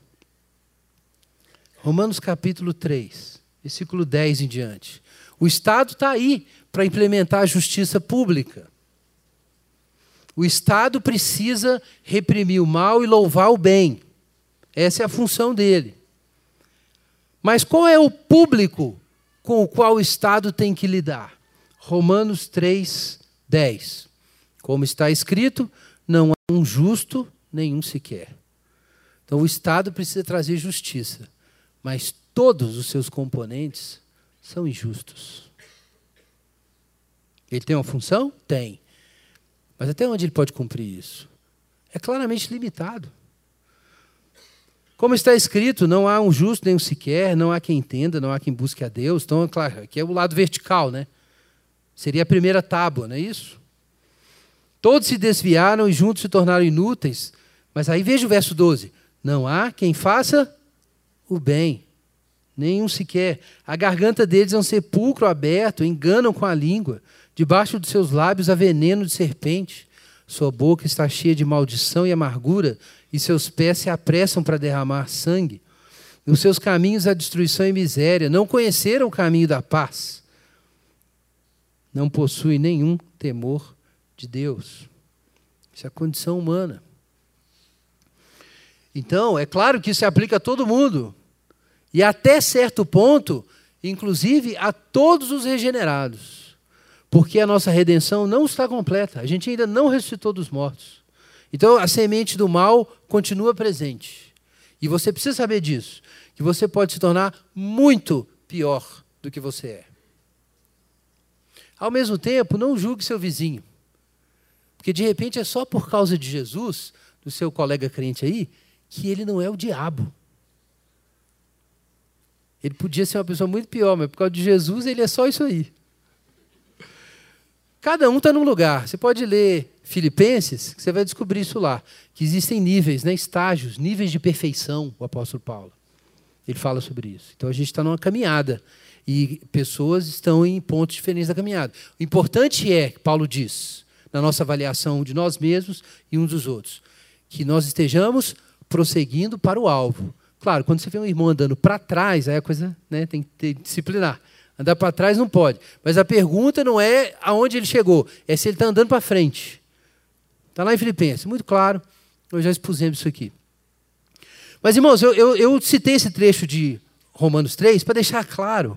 Speaker 1: Romanos capítulo 3, versículo 10 em diante. O Estado está aí para implementar a justiça pública. O Estado precisa reprimir o mal e louvar o bem. Essa é a função dele. Mas qual é o público com o qual o Estado tem que lidar? Romanos 3, 10. Como está escrito, não há um justo, nenhum sequer. Então o Estado precisa trazer justiça, mas todos os seus componentes são injustos. Ele tem uma função? Tem. Mas até onde ele pode cumprir isso? É claramente limitado. Como está escrito, não há um justo nem um sequer, não há quem entenda, não há quem busque a Deus. Então, é claro, aqui é o lado vertical, né? Seria a primeira tábua, não é isso? Todos se desviaram e juntos se tornaram inúteis. Mas aí veja o verso 12: Não há quem faça o bem, nenhum sequer. A garganta deles é um sepulcro aberto, enganam com a língua. Debaixo dos seus lábios há veneno de serpente. Sua boca está cheia de maldição e amargura e seus pés se apressam para derramar sangue. Nos seus caminhos há destruição e miséria. Não conheceram o caminho da paz. Não possuem nenhum temor de Deus. Isso é a condição humana. Então, é claro que isso se aplica a todo mundo. E até certo ponto, inclusive a todos os regenerados. Porque a nossa redenção não está completa. A gente ainda não ressuscitou dos mortos. Então a semente do mal continua presente. E você precisa saber disso, que você pode se tornar muito pior do que você é. Ao mesmo tempo, não julgue seu vizinho. Porque de repente é só por causa de Jesus, do seu colega crente aí, que ele não é o diabo. Ele podia ser uma pessoa muito pior, mas por causa de Jesus ele é só isso aí. Cada um está num lugar. Você pode ler Filipenses, que você vai descobrir isso lá, que existem níveis, né, estágios, níveis de perfeição, o apóstolo Paulo. Ele fala sobre isso. Então a gente está numa caminhada e pessoas estão em pontos diferentes da caminhada. O importante é, Paulo diz, na nossa avaliação de nós mesmos e uns dos outros, que nós estejamos prosseguindo para o alvo. Claro, quando você vê um irmão andando para trás, aí a coisa né, tem que ter, disciplinar. Andar para trás não pode. Mas a pergunta não é aonde ele chegou, é se ele está andando para frente. Está lá em Filipenses, muito claro. Nós já expusemos isso aqui. Mas, irmãos, eu, eu, eu citei esse trecho de Romanos 3 para deixar claro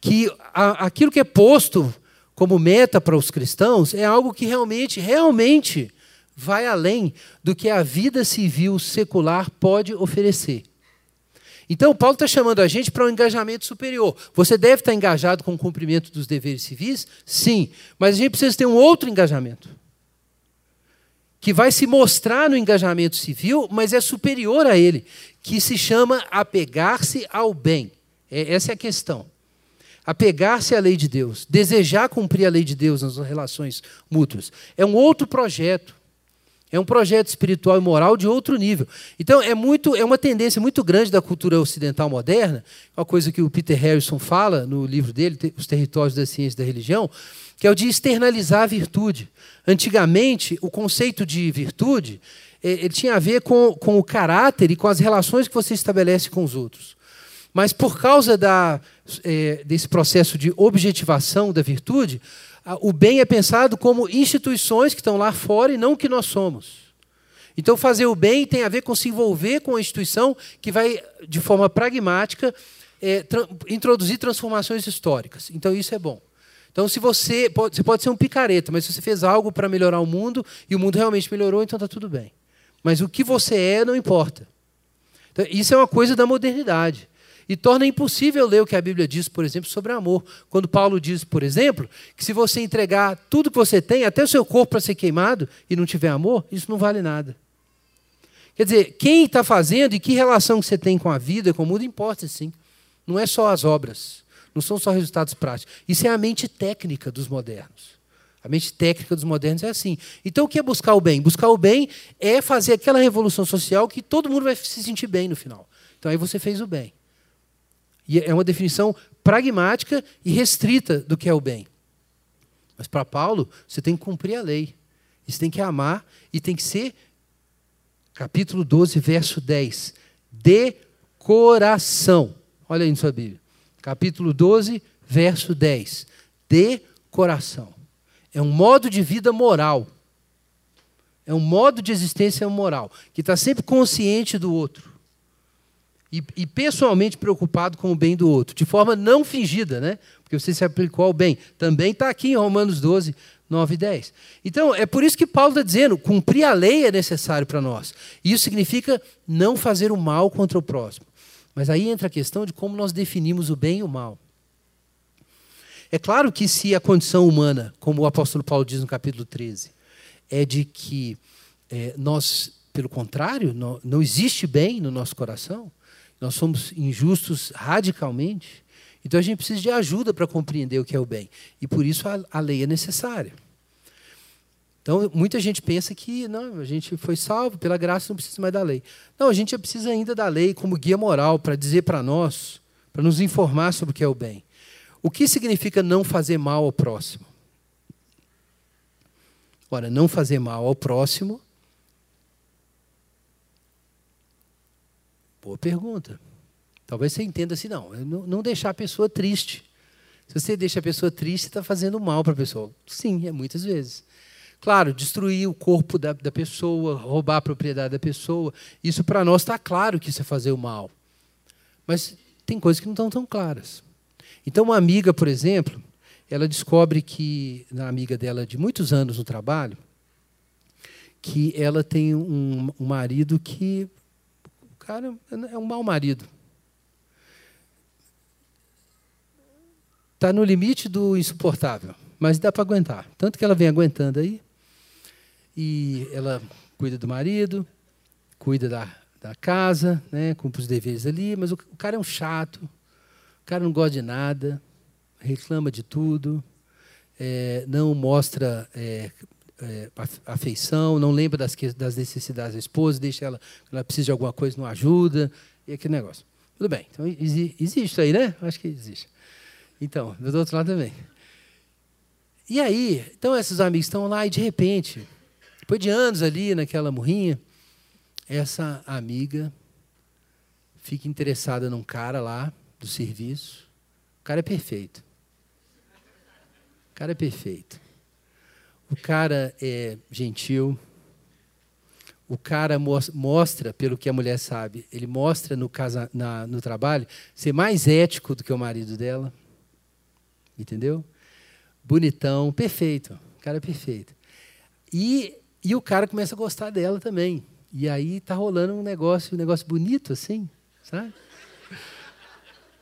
Speaker 1: que a, aquilo que é posto como meta para os cristãos é algo que realmente, realmente vai além do que a vida civil secular pode oferecer. Então, Paulo está chamando a gente para um engajamento superior. Você deve estar engajado com o cumprimento dos deveres civis? Sim, mas a gente precisa ter um outro engajamento que vai se mostrar no engajamento civil, mas é superior a ele, que se chama apegar-se ao bem. É, essa é a questão. Apegar-se à lei de Deus, desejar cumprir a lei de Deus nas relações mútuas. É um outro projeto. É um projeto espiritual e moral de outro nível. Então, é, muito, é uma tendência muito grande da cultura ocidental moderna, uma coisa que o Peter Harrison fala no livro dele, Os Territórios da Ciência e da Religião, que é o de externalizar a virtude. Antigamente, o conceito de virtude é, ele tinha a ver com, com o caráter e com as relações que você estabelece com os outros. Mas por causa da, é, desse processo de objetivação da virtude, o bem é pensado como instituições que estão lá fora e não o que nós somos. Então, fazer o bem tem a ver com se envolver com a instituição que vai, de forma pragmática, é, tra introduzir transformações históricas. Então, isso é bom. Então, se você pode, você pode ser um picareta, mas se você fez algo para melhorar o mundo e o mundo realmente melhorou, então está tudo bem. Mas o que você é não importa. Então, isso é uma coisa da modernidade. E torna impossível ler o que a Bíblia diz, por exemplo, sobre amor. Quando Paulo diz, por exemplo, que se você entregar tudo que você tem, até o seu corpo para ser queimado, e não tiver amor, isso não vale nada. Quer dizer, quem está fazendo e que relação que você tem com a vida, com o mundo, importa sim. Não é só as obras. Não são só resultados práticos. Isso é a mente técnica dos modernos. A mente técnica dos modernos é assim. Então, o que é buscar o bem? Buscar o bem é fazer aquela revolução social que todo mundo vai se sentir bem no final. Então, aí você fez o bem. E é uma definição pragmática e restrita do que é o bem. Mas para Paulo, você tem que cumprir a lei. Você tem que amar e tem que ser, capítulo 12, verso 10, de coração. Olha aí na sua Bíblia capítulo 12, verso 10. De coração. É um modo de vida moral. É um modo de existência moral, que está sempre consciente do outro. E, e, pessoalmente preocupado com o bem do outro, de forma não fingida, né? Porque você se aplicou ao bem. Também está aqui em Romanos 12, 9 e 10. Então, é por isso que Paulo está dizendo: cumprir a lei é necessário para nós. Isso significa não fazer o mal contra o próximo. Mas aí entra a questão de como nós definimos o bem e o mal. É claro que se a condição humana, como o apóstolo Paulo diz no capítulo 13, é de que é, nós, pelo contrário, não, não existe bem no nosso coração, nós somos injustos radicalmente, então a gente precisa de ajuda para compreender o que é o bem. E por isso a, a lei é necessária. Então, muita gente pensa que não, a gente foi salvo pela graça, não precisa mais da lei. Não, a gente precisa ainda da lei como guia moral para dizer para nós, para nos informar sobre o que é o bem. O que significa não fazer mal ao próximo? Ora, não fazer mal ao próximo. Boa pergunta. Talvez você entenda assim, não, não deixar a pessoa triste. Se você deixa a pessoa triste, está fazendo mal para a pessoa. Sim, é muitas vezes. Claro, destruir o corpo da, da pessoa, roubar a propriedade da pessoa, isso para nós está claro que isso é fazer o mal. Mas tem coisas que não estão tão claras. Então, uma amiga, por exemplo, ela descobre que, na amiga dela de muitos anos no trabalho, que ela tem um, um marido que. Cara é um mau marido. Está no limite do insuportável, mas dá para aguentar. Tanto que ela vem aguentando aí. E ela cuida do marido, cuida da, da casa, né, cumpre os deveres ali, mas o, o cara é um chato, o cara não gosta de nada, reclama de tudo, é, não mostra é, é, afeição, não lembra das, das, necessidades da esposa, deixa ela, ela precisa de alguma coisa, não ajuda, e aquele negócio. Tudo bem, então existe aí, né? Acho que existe. Então, do outro lado também. E aí, então esses amigos estão lá e de repente depois de anos ali naquela morrinha, essa amiga fica interessada num cara lá do serviço. O cara é perfeito. O cara é perfeito. O cara é gentil. O cara mostra, pelo que a mulher sabe, ele mostra no, casa, na, no trabalho ser mais ético do que o marido dela. Entendeu? Bonitão, perfeito. O cara é perfeito. E e o cara começa a gostar dela também. E aí tá rolando um negócio, um negócio bonito assim, sabe?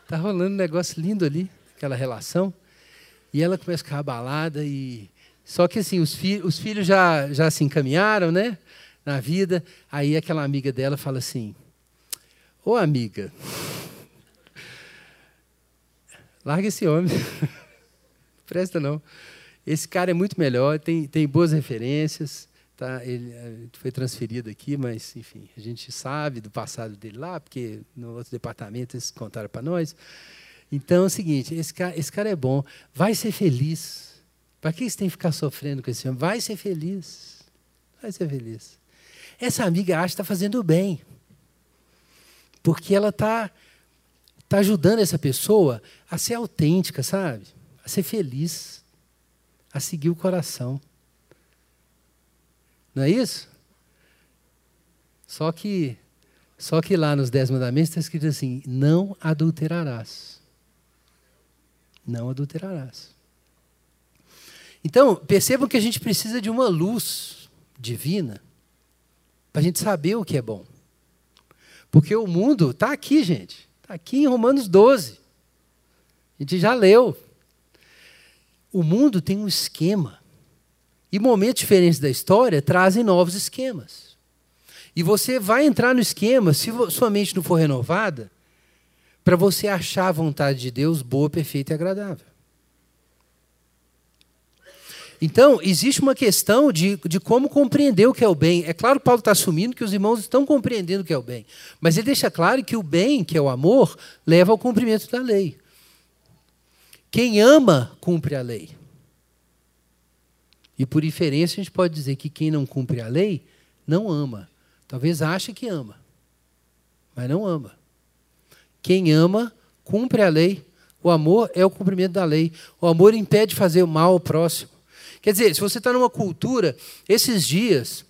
Speaker 1: Tá rolando um negócio lindo ali, aquela relação. E ela começa a ficar abalada e só que assim, os, fi os filhos já já se encaminharam, né, na vida. Aí aquela amiga dela fala assim: "Ô amiga, larga esse homem. *laughs* Presta não. Esse cara é muito melhor, tem, tem boas referências. Tá, ele, ele foi transferido aqui, mas, enfim, a gente sabe do passado dele lá, porque no outro departamento eles contaram para nós. Então é o seguinte: esse cara, esse cara é bom, vai ser feliz. Para que você tem que ficar sofrendo com esse homem? Vai ser feliz. Vai ser feliz. Essa amiga acha que está fazendo bem. Porque ela está está ajudando essa pessoa a ser autêntica, sabe? A ser feliz, a seguir o coração. Não é isso? Só que, só que lá nos Dez Mandamentos está escrito assim: não adulterarás. Não adulterarás. Então, percebam que a gente precisa de uma luz divina para a gente saber o que é bom. Porque o mundo está aqui, gente. Está aqui em Romanos 12. A gente já leu. O mundo tem um esquema. E momentos diferentes da história trazem novos esquemas. E você vai entrar no esquema, se sua mente não for renovada, para você achar a vontade de Deus boa, perfeita e agradável. Então, existe uma questão de, de como compreender o que é o bem. É claro que Paulo está assumindo que os irmãos estão compreendendo o que é o bem. Mas ele deixa claro que o bem, que é o amor, leva ao cumprimento da lei. Quem ama, cumpre a lei. E por inferência, a gente pode dizer que quem não cumpre a lei, não ama. Talvez ache que ama, mas não ama. Quem ama, cumpre a lei. O amor é o cumprimento da lei. O amor impede fazer o mal ao próximo. Quer dizer, se você está numa cultura, esses dias,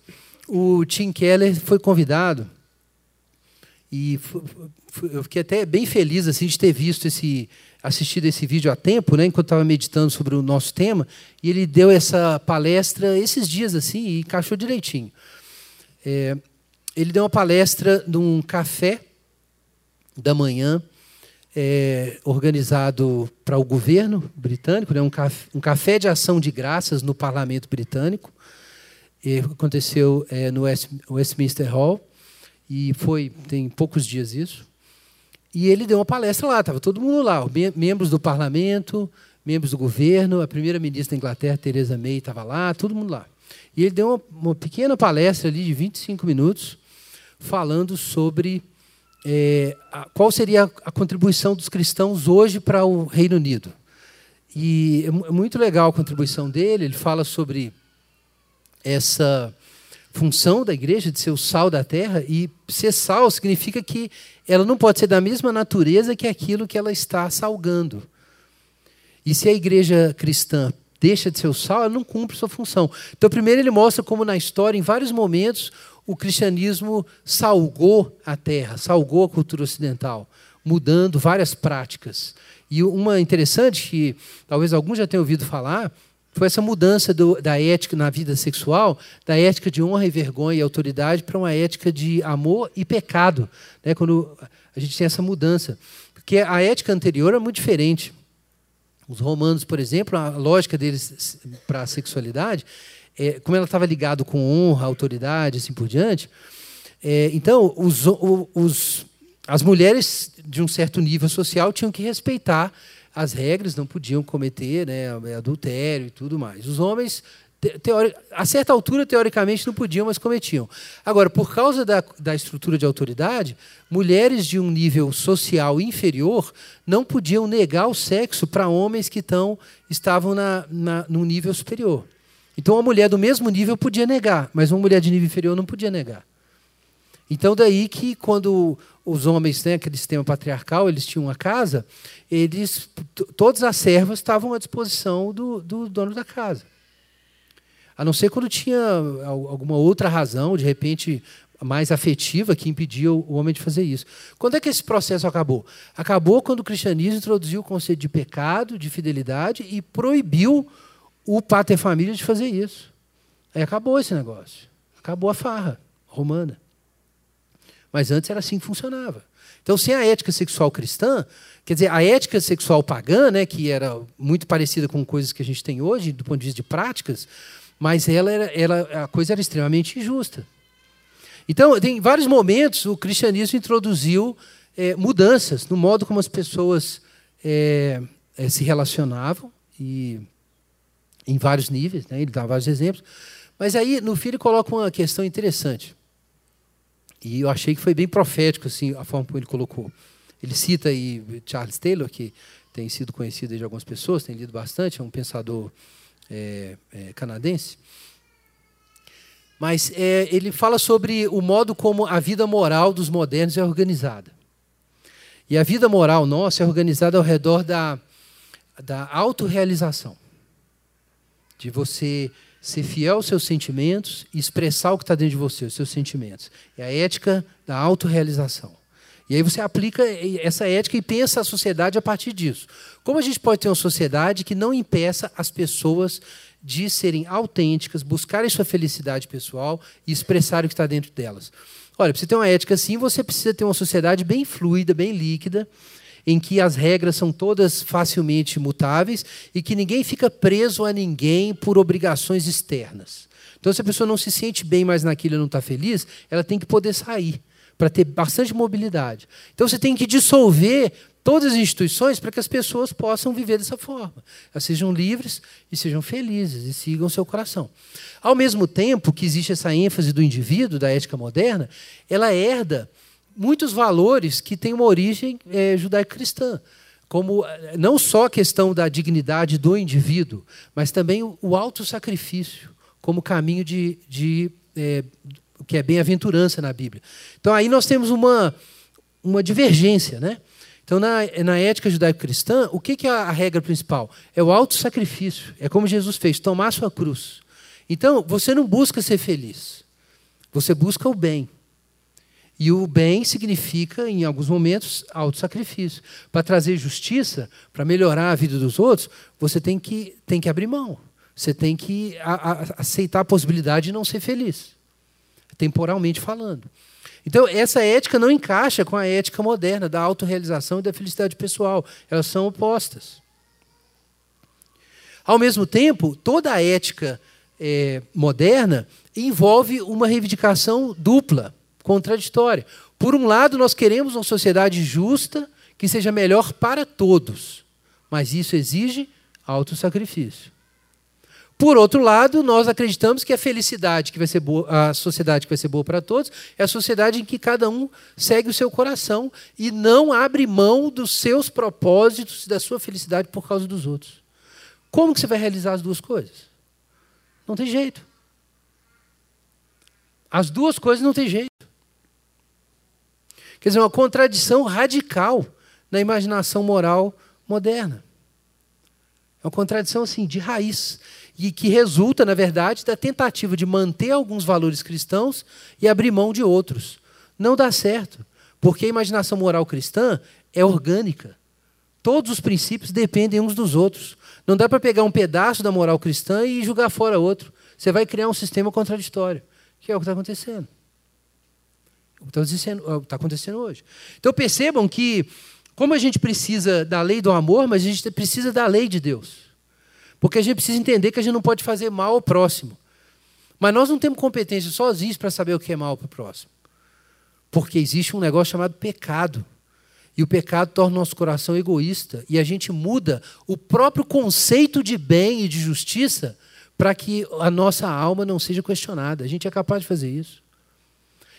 Speaker 1: o Tim Keller foi convidado e eu fiquei até bem feliz assim de ter visto esse assistido esse vídeo há tempo, né, enquanto estava meditando sobre o nosso tema, e ele deu essa palestra esses dias assim e encaixou direitinho. É, ele deu uma palestra num café da manhã é, organizado para o governo britânico, né, um, café, um, café, de ação de graças no parlamento britânico. E aconteceu é, no West, Westminster Hall e foi tem poucos dias isso. E ele deu uma palestra lá, estava todo mundo lá, membros do parlamento, membros do governo, a primeira-ministra da Inglaterra, Theresa May, estava lá, todo mundo lá. E ele deu uma, uma pequena palestra ali de 25 minutos, falando sobre é, a, qual seria a, contribuição dos cristãos hoje para o Reino Unido. E é, é muito legal a contribuição dele, ele fala sobre essa função da igreja de ser o sal da terra, e ser sal significa que ela não pode ser da mesma natureza que aquilo que ela está salgando. E se a igreja cristã deixa de ser o sal, ela não cumpre sua função. Então, primeiro ele mostra como na história, em vários momentos, o cristianismo salgou a terra, salgou a cultura ocidental, mudando várias práticas. E uma interessante que talvez alguns já tenham ouvido falar foi essa mudança do, da ética na vida sexual, da ética de honra e vergonha e autoridade para uma ética de amor e pecado. Né? Quando a gente tem essa mudança. Porque a ética anterior é muito diferente. Os romanos, por exemplo, a lógica deles para a sexualidade é, como ela estava ligado com honra, autoridade, assim por diante, é, então os, os, as mulheres de um certo nível social tinham que respeitar as regras, não podiam cometer né, adultério e tudo mais. Os homens, teori, a certa altura, teoricamente, não podiam, mas cometiam. Agora, por causa da, da estrutura de autoridade, mulheres de um nível social inferior não podiam negar o sexo para homens que tão, estavam na, na, num nível superior. Então, uma mulher do mesmo nível podia negar, mas uma mulher de nível inferior não podia negar. Então, daí que quando os homens, né, aquele sistema patriarcal, eles tinham uma casa, eles, todas as servas estavam à disposição do, do dono da casa. A não ser quando tinha alguma outra razão, de repente mais afetiva, que impedia o homem de fazer isso. Quando é que esse processo acabou? Acabou quando o cristianismo introduziu o conceito de pecado, de fidelidade e proibiu o pater família de fazer isso. Aí acabou esse negócio. Acabou a farra romana. Mas antes era assim que funcionava. Então, sem a ética sexual cristã, quer dizer, a ética sexual pagã, né, que era muito parecida com coisas que a gente tem hoje, do ponto de vista de práticas, mas ela era, ela, a coisa era extremamente injusta. Então, em vários momentos, o cristianismo introduziu é, mudanças no modo como as pessoas é, é, se relacionavam e em vários níveis, né? ele dá vários exemplos. Mas aí, no fim, ele coloca uma questão interessante. E eu achei que foi bem profético assim, a forma como ele colocou. Ele cita aí Charles Taylor, que tem sido conhecido de algumas pessoas, tem lido bastante, é um pensador é, é, canadense. Mas é, ele fala sobre o modo como a vida moral dos modernos é organizada. E a vida moral nossa é organizada ao redor da, da autorrealização. De você ser fiel aos seus sentimentos e expressar o que está dentro de você, os seus sentimentos. É a ética da autorrealização. E aí você aplica essa ética e pensa a sociedade a partir disso. Como a gente pode ter uma sociedade que não impeça as pessoas de serem autênticas, buscarem sua felicidade pessoal e expressarem o que está dentro delas? Olha, para você ter uma ética assim, você precisa ter uma sociedade bem fluida, bem líquida, em que as regras são todas facilmente mutáveis e que ninguém fica preso a ninguém por obrigações externas. Então, se a pessoa não se sente bem mais naquilo e não está feliz, ela tem que poder sair para ter bastante mobilidade. Então, você tem que dissolver todas as instituições para que as pessoas possam viver dessa forma. Elas sejam livres e sejam felizes e sigam seu coração. Ao mesmo tempo que existe essa ênfase do indivíduo, da ética moderna, ela herda muitos valores que têm uma origem é, judaico-cristã, como é, não só a questão da dignidade do indivíduo, mas também o auto-sacrifício como caminho de, de é, que é bem-aventurança na Bíblia. Então aí nós temos uma, uma divergência, né? Então, na, na ética judaico-cristã, o que, que é a regra principal? É o auto-sacrifício. É como Jesus fez, tomar sua cruz. Então, você não busca ser feliz. Você busca o bem. E o bem significa, em alguns momentos, auto-sacrifício. Para trazer justiça, para melhorar a vida dos outros, você tem que, tem que abrir mão. Você tem que a, a, aceitar a possibilidade de não ser feliz, temporalmente falando. Então, essa ética não encaixa com a ética moderna da autorrealização e da felicidade pessoal. Elas são opostas. Ao mesmo tempo, toda a ética é, moderna envolve uma reivindicação dupla, contraditória. Por um lado, nós queremos uma sociedade justa que seja melhor para todos, mas isso exige autossacrifício. Por outro lado, nós acreditamos que a felicidade que vai ser boa, a sociedade que vai ser boa para todos, é a sociedade em que cada um segue o seu coração e não abre mão dos seus propósitos e da sua felicidade por causa dos outros. Como que você vai realizar as duas coisas? Não tem jeito. As duas coisas não tem jeito. Quer dizer, uma contradição radical na imaginação moral moderna. É uma contradição assim de raiz e que resulta, na verdade, da tentativa de manter alguns valores cristãos e abrir mão de outros. Não dá certo, porque a imaginação moral cristã é orgânica. Todos os princípios dependem uns dos outros. Não dá para pegar um pedaço da moral cristã e jogar fora outro. Você vai criar um sistema contraditório, que é o que está acontecendo. Está é tá acontecendo hoje. Então percebam que, como a gente precisa da lei do amor, mas a gente precisa da lei de Deus. Porque a gente precisa entender que a gente não pode fazer mal ao próximo. Mas nós não temos competência sozinhos para saber o que é mal para o próximo. Porque existe um negócio chamado pecado. E o pecado torna o nosso coração egoísta. E a gente muda o próprio conceito de bem e de justiça para que a nossa alma não seja questionada. A gente é capaz de fazer isso.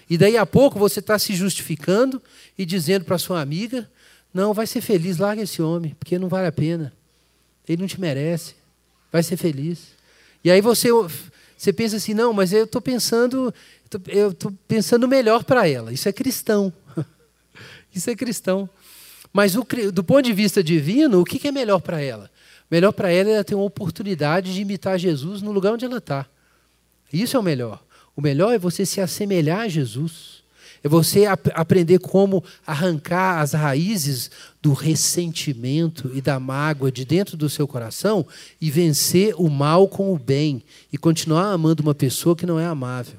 Speaker 1: E daí a pouco você está se justificando e dizendo para sua amiga: não, vai ser feliz, larga esse homem, porque não vale a pena. Ele não te merece vai ser feliz. E aí você, você pensa assim, não, mas eu estou pensando, eu estou pensando melhor para ela. Isso é cristão. *laughs* Isso é cristão. Mas o, do ponto de vista divino, o que é melhor para ela? Melhor para ela é ela ter uma oportunidade de imitar Jesus no lugar onde ela está. Isso é o melhor. O melhor é você se assemelhar a Jesus. É você ap aprender como arrancar as raízes do ressentimento e da mágoa de dentro do seu coração e vencer o mal com o bem e continuar amando uma pessoa que não é amável.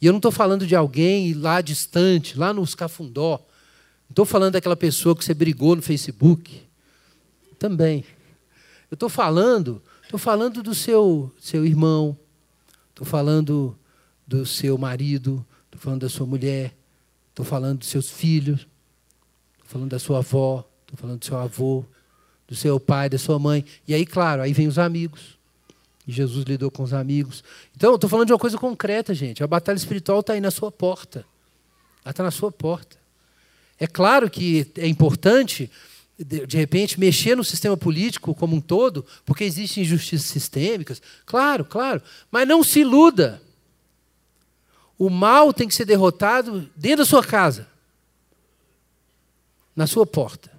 Speaker 1: E eu não estou falando de alguém lá distante, lá no escafundó. Não estou falando daquela pessoa que você brigou no Facebook. Também. Eu estou falando, estou falando do seu, seu irmão, estou falando do seu marido, Estou falando da sua mulher, estou falando dos seus filhos, estou falando da sua avó, estou falando do seu avô, do seu pai, da sua mãe. E aí, claro, aí vem os amigos. E Jesus lidou com os amigos. Então, estou falando de uma coisa concreta, gente. A batalha espiritual está aí na sua porta. Ela está na sua porta. É claro que é importante, de, repente, mexer no sistema político como um todo, porque existem injustiças sistêmicas. Claro, claro. Mas não se iluda. O mal tem que ser derrotado dentro da sua casa. na sua porta.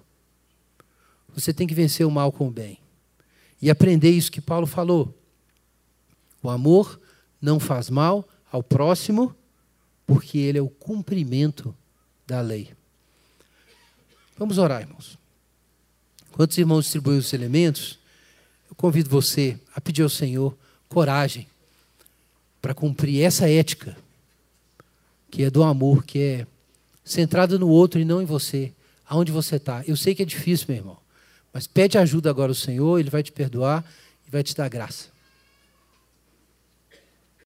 Speaker 1: Você tem que vencer o mal com o bem. E aprender isso que Paulo falou. O amor não faz mal ao próximo, porque ele é o cumprimento da lei. Vamos orar, irmãos. Enquanto os irmãos distribuem os elementos, eu convido você a pedir ao Senhor coragem para cumprir essa ética, que é do amor, que é centrada no outro e não em você, aonde você está. Eu sei que é difícil, meu irmão, mas pede ajuda agora ao Senhor, Ele vai te perdoar e vai te dar graça.